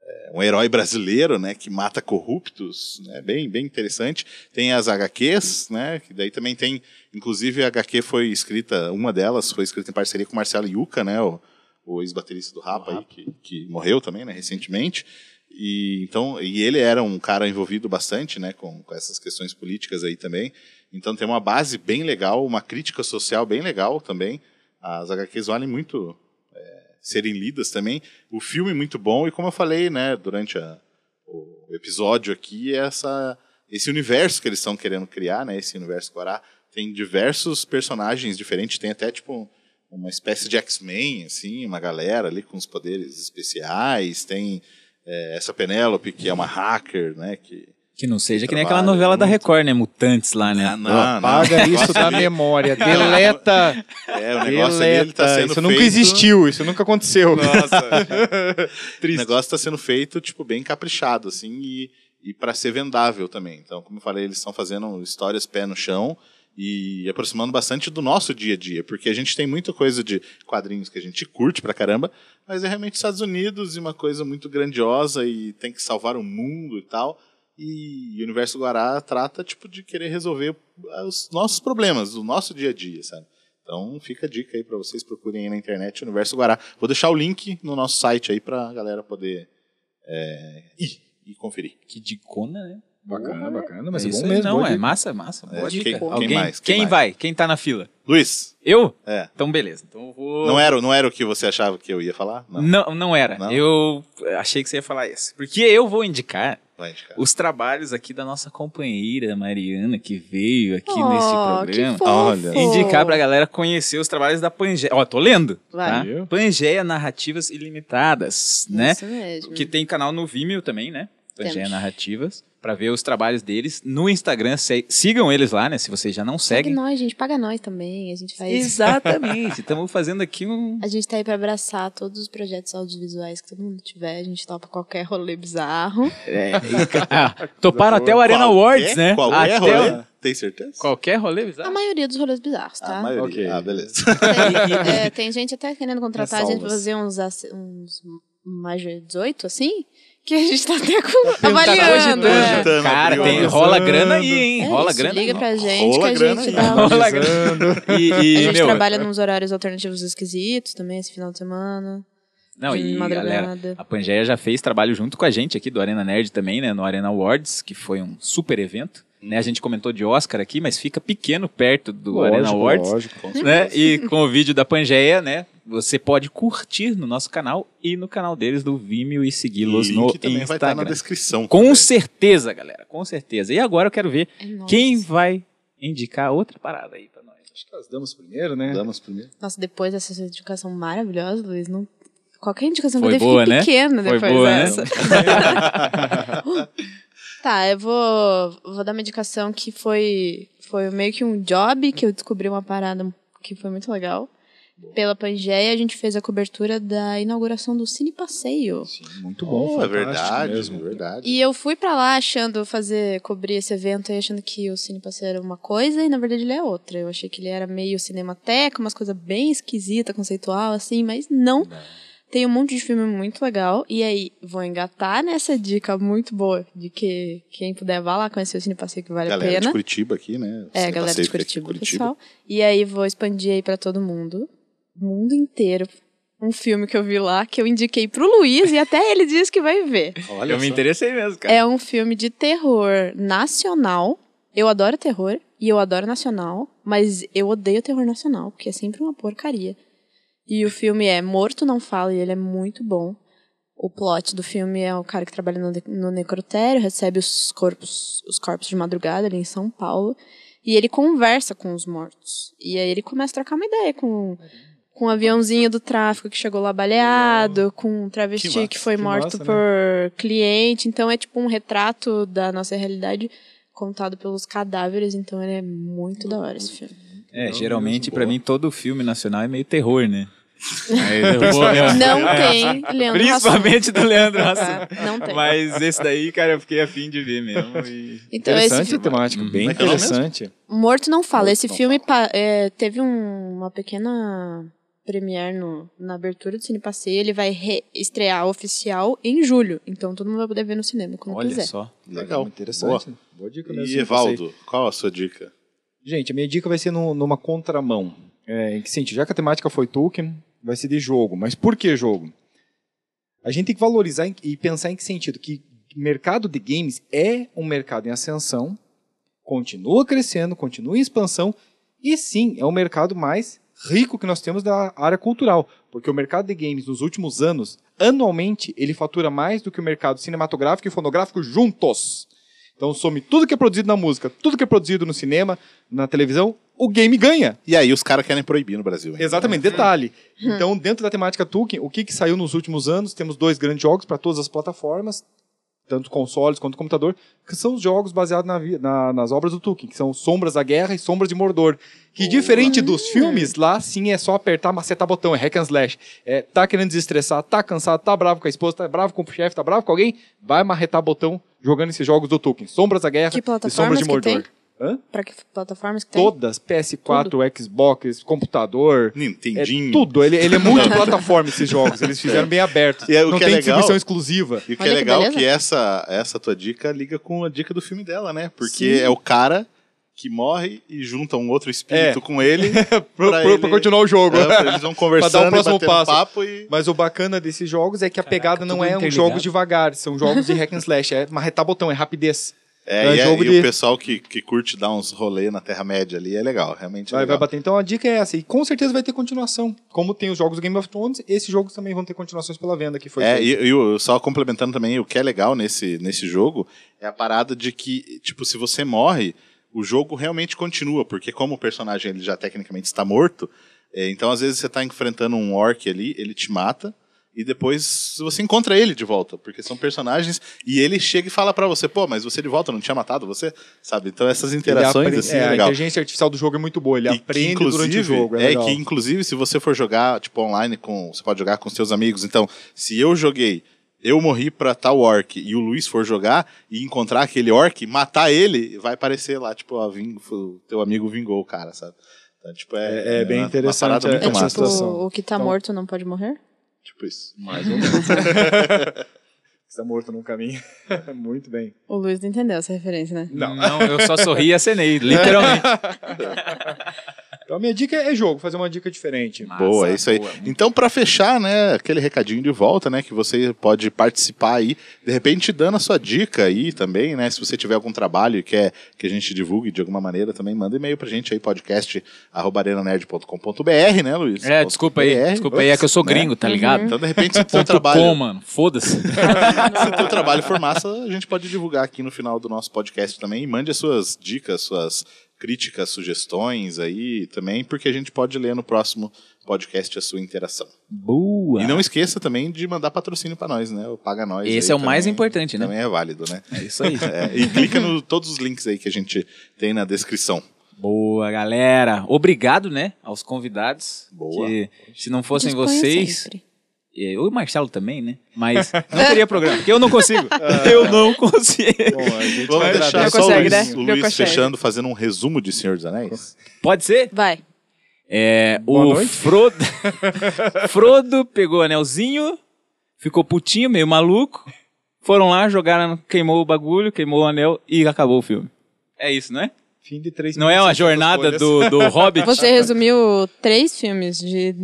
é, um herói brasileiro, né, que mata corruptos, né, bem, bem interessante. Tem as HQs, né, que daí também tem, inclusive a HQ foi escrita, uma delas foi escrita em parceria com Marcelo Yuca, né, o, o ex-baterista do Rapa, aí, que, que morreu também, né, recentemente. E, então, e ele era um cara envolvido bastante né, com, com essas questões políticas aí também. Então tem uma base bem legal, uma crítica social bem legal também. As HQs valem muito é, serem lidas também. O filme muito bom, e como eu falei né, durante a, o episódio aqui, essa, esse universo que eles estão querendo criar, né, esse universo Guará, tem diversos personagens diferentes, tem até tipo uma espécie de X-Men, assim, uma galera ali com os poderes especiais, tem é, essa Penélope, que é uma hacker, né, que... Que não seja que nem aquela novela da muito. Record, né? Mutantes lá, né? Ah, não, não. Apaga isso da memória. Deleta. É, o negócio ali, ele tá deleta. sendo Isso feito... nunca existiu, isso nunca aconteceu. O negócio está sendo feito, tipo, bem caprichado, assim, e, e para ser vendável também. Então, como eu falei, eles estão fazendo histórias pé no chão e aproximando bastante do nosso dia a dia, porque a gente tem muita coisa de quadrinhos que a gente curte pra caramba, mas é realmente Estados Unidos e uma coisa muito grandiosa e tem que salvar o mundo e tal. E o Universo Guará trata, tipo, de querer resolver os nossos problemas, do nosso dia a dia, sabe? Então fica a dica aí para vocês, procurem aí na internet Universo Guará. Vou deixar o link no nosso site aí pra galera poder é, ir e conferir. Que dicona, né? Bacana, bacana, mas é, Isso bom mesmo. Não, é dica. massa, massa. Boa É, dica. quem- quem Alguém, mais? Quem Quem mais? vai? Quem tá na fila? Luiz, Eu? é. Então, beleza. Então eu vou... Não era, não era o que você achava que eu ia falar? Não. Não, não era. Não? Eu achei que você ia falar isso. Porque eu vou indicar Vai indicar. os trabalhos aqui da nossa companheira Mariana, que veio aqui Oh, nesse que programa. fofo. Olha. Indicar pra galera conhecer os trabalhos da Pangeia. Ó, tô lendo. Vai. Tá? Pangeia Narrativas Ilimitadas, né? Isso mesmo. Que tem canal no Vimeo também, né? Pangeia Temos. Narrativas. Pra ver os trabalhos deles. No Instagram, se- sigam eles lá, né? Se vocês já não Segue seguem. nós, gente. Paga nós também. A gente faz. Exatamente. Estamos fazendo aqui um. A gente tá aí pra abraçar todos os projetos audiovisuais que todo mundo tiver. A gente topa qualquer rolê bizarro. É, ah, toparam até o Arena Qualquer- Awards, né? Qualquer até rolê? o- Tem certeza? Qualquer rolê A bizarro. maioria dos rolês bizarros, tá? A maioria. Ok. Ah, beleza. Tem, é, tem gente até querendo contratar a gente pra fazer uns, uns mais de 18, assim, que a gente tá até com, Tá avaliando. cogitando. é. Cogitando, Cara, tem, rola grana aí, hein? É rola isso, grana. Liga pra gente Rola que a gente aí. dá um- Rola grana. E, e, A gente meu, trabalha nos horários alternativos esquisitos também, esse final de semana. Não, de e madrugada. galera, a Pangeia já fez trabalho junto com a gente aqui do Arena Nerd também, né? No Arena Awards, que foi um super evento. Né? A gente comentou de Oscar aqui, mas fica pequeno perto do Arena Lógico, Awards. lógico. Né? E com o vídeo da Pangeia, né? Você pode curtir no nosso canal e no canal deles do Vimeo e segui-los no que também vai estar na Instagram. descrição. Com certeza, galera, com certeza. E agora eu quero ver É nóis. quem vai indicar outra parada aí pra nós. Acho que nós damos primeiro, né? Damos primeiro. Nossa, depois dessa sua indicação maravilhosa, Luiz, não... qualquer indicação Foi que eu dei boa, fica né? pequena Foi depois boa, né? tá, eu vou, vou dar uma indicação que foi, foi meio que um job que eu descobri uma parada que foi muito legal. Pela Pangeia, a gente fez a cobertura da inauguração do Cine Passeio. Sim, muito bom. Oh, é verdade, mesmo. é verdade. E eu fui pra lá achando fazer cobrir esse evento aí achando que o Cine Passeio era uma coisa e na verdade ele é outra. Eu achei que ele era meio cinemateca, umas coisas bem esquisita, conceitual assim, mas não. Tem um monte de filme muito legal. E aí, vou engatar nessa dica muito boa de que quem puder vá lá conhecer o Cine Passeio que vale Galera a de pena. Curitiba aqui, né? É, Cine galera de Pacífico aqui em Curitiba, pessoal. E aí vou expandir aí pra todo mundo. O mundo inteiro. Um filme que eu vi lá, que eu indiquei pro Luiz, e até ele disse que vai ver. Olha eu me interessei mesmo, cara. É um filme de terror nacional. Eu adoro terror e eu adoro nacional, mas eu odeio terror nacional, porque é sempre uma porcaria. E o filme é Morto Não Fala e ele é muito bom. O plot do filme é o cara que trabalha no, no necrotério, recebe os corpos, os corpos de madrugada ali em São Paulo, e ele conversa com os mortos. E aí ele começa a trocar uma ideia com, com um aviãozinho do tráfico que chegou lá baleado, com um travesti Que que, massa, foi que morto massa, né? por cliente. Então é tipo um retrato da nossa realidade contado pelos cadáveres. Então ele é muito da hora esse filme. É, Não, geralmente, boa. mim, todo filme nacional é meio terror, né? Eu vou- Não tem Leandro Principalmente do Leandro Hassum. É, Não tem. Mas esse daí, cara, eu fiquei afim de ver mesmo. e- Então esse Interessante a filme... temática, bem é é mesmo? interessante. Morto não fala. Morto Esse Não filme pa- é, teve um- uma pequena premiere no, na abertura do Cine Passeio. Ele vai re- estrear oficial em julho. Então todo mundo vai poder ver no cinema quando Olha quiser. só. Legal. Interessante. Boa, dica mesmo. E Evaldo, qual a sua dica? Gente, a minha dica vai ser no- numa contramão. É, em que sentido? Já que a temática foi Tolkien, vai ser de jogo. Mas por que jogo? A gente tem que valorizar e pensar em que sentido? Que mercado de games é um mercado em ascensão, continua crescendo, continua em expansão, e sim, é o mercado mais rico que nós temos da área cultural. Porque o mercado de games nos últimos anos, anualmente, ele fatura mais do que o mercado cinematográfico e fonográfico juntos. Então, some tudo que é produzido na música, tudo que é produzido no cinema, na televisão, o game ganha. E aí os caras querem proibir no Brasil. ainda, Exatamente, né? detalhe. Então, dentro da temática Tolkien, o que, que saiu nos últimos anos? Temos dois grandes jogos para todas as plataformas, tanto consoles quanto computador, que são os jogos baseados na na- nas obras do Tolkien, que são Sombras da Guerra e Sombras de Mordor. Que diferente dos filmes, lá sim é só apertar, macetar botão, é hack and slash. É, tá querendo desestressar, tá cansado, tá bravo com a esposa, tá bravo com o chefe, tá bravo com alguém, vai marretar botão jogando esses jogos do Tolkien. Sombras da Guerra Que e Sombras de que Mordor. Pra que plataformas que tem? Todas, PS4, Xbox, computador, é Nintendinho. tudo. Ele, ele é multiplataforma esses jogos. Eles fizeram bem abertos. E é o Não que é tem legal- distribuição exclusiva. E o que Olha é que legal é beleza. que essa, essa tua dica liga com a dica do filme dela, né? Porque é o cara que morre e junta um outro espírito É. com ele. Pro- ele- pra continuar o jogo. É, eles vão conversando Pra dar o próximo e passo. papo e... Mas o bacana desses jogos é que a pegada não é um jogos devagar, são jogos de hack and slash. É marretar botão, é rapidez. É, É e, é- jogo e de- o pessoal que, que curte dar uns rolê na Terra-média ali é legal, realmente é Vai, vai legal. bater. Então a dica é essa. E com certeza vai ter continuação. Como tem os jogos do Game of Thrones, esses jogos também vão ter continuações pela venda que foi É, e, e só complementando também, o que é legal nesse, nesse jogo é a parada de que, tipo, se você morre, o jogo realmente continua, porque como o personagem ele já tecnicamente está morto, é, então às vezes você está enfrentando um orc ali, ele te mata, e depois você encontra ele de volta, porque são personagens, e ele chega e fala pra você, pô, mas você de volta não tinha matado você? Sabe? Então essas interações, apre- assim, é, é a legal. inteligência artificial do jogo é muito boa. Ele E que, aprende durante o jogo. É, É, que inclusive se você for jogar tipo online com, você pode jogar com seus amigos. Então, se eu joguei, eu morri pra tal orc e o Luiz for jogar e encontrar aquele orc, matar ele, vai aparecer lá tipo, ó, ving, o teu amigo vingou o cara, sabe? Então, tipo, é, É- é bem uma- interessante, Uma é- muito É uma massa. tipo, situação. o que tá Então- morto não pode morrer? Tipo isso. Mais ou menos. Está morto num caminho. Muito bem. O Luiz não entendeu essa referência, né? Não. Não, eu só sorri e acenei, literalmente. Então a minha dica é jogo, fazer uma dica diferente. Boa, é isso aí. boa, Então, pra fechar, né, aquele recadinho de volta, né, que você pode participar aí, de repente dando a sua dica aí também, né, se você tiver algum trabalho e quer que a gente divulgue de alguma maneira, também manda e-mail pra gente aí, podcast@arenanerd.com.br, né, Luiz? É, desculpa aí, .br. desculpa aí, é que eu sou Né? gringo, tá ligado? Então, de repente, se o trabalho, com, mano, foda-se. se o teu trabalho for massa, a gente pode divulgar aqui no final do nosso podcast também. E mande as suas dicas, suas críticas, sugestões aí também, porque a gente pode ler no próximo podcast a sua interação. Boa. E não esqueça também de mandar patrocínio pra nós, né? O Paga Nós. Esse é o mais também- importante, né? Também é válido, né? É isso aí. É, e clica no todos os links aí que a gente tem na descrição. Boa, galera. Obrigado, né, aos convidados. Boa. Que se não fossem vocês, sempre. E o Marcelo também, né? Mas não teria programa, porque eu não consigo. eu não consigo. Bom, a gente Vamos vai deixar Não só consegue, o Luiz, né? o Não Luiz consegue. fechando, fazendo um resumo de Senhor dos Anéis. Pode ser? Vai. É, Boa o noite. Frodo, Frodo pegou o anelzinho, ficou putinho, meio maluco. Foram lá, jogaram, queimou o bagulho, queimou o anel e acabou o filme. É isso, né? Fim de três Não é uma 1.600 jornada do, do Hobbit? Você resumiu três filmes de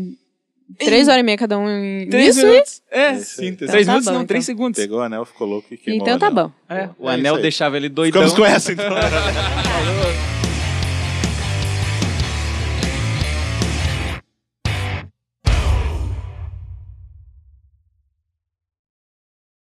três horas e meia cada um em Três isso? minutos. É, Síntese. três Então tá minutos, bom, não, então. três segundos. Pegou o anel, ficou louco e queimou Então o tá anel. bom. É, o É anel isso deixava ele doidão. Ficamos com essa, então.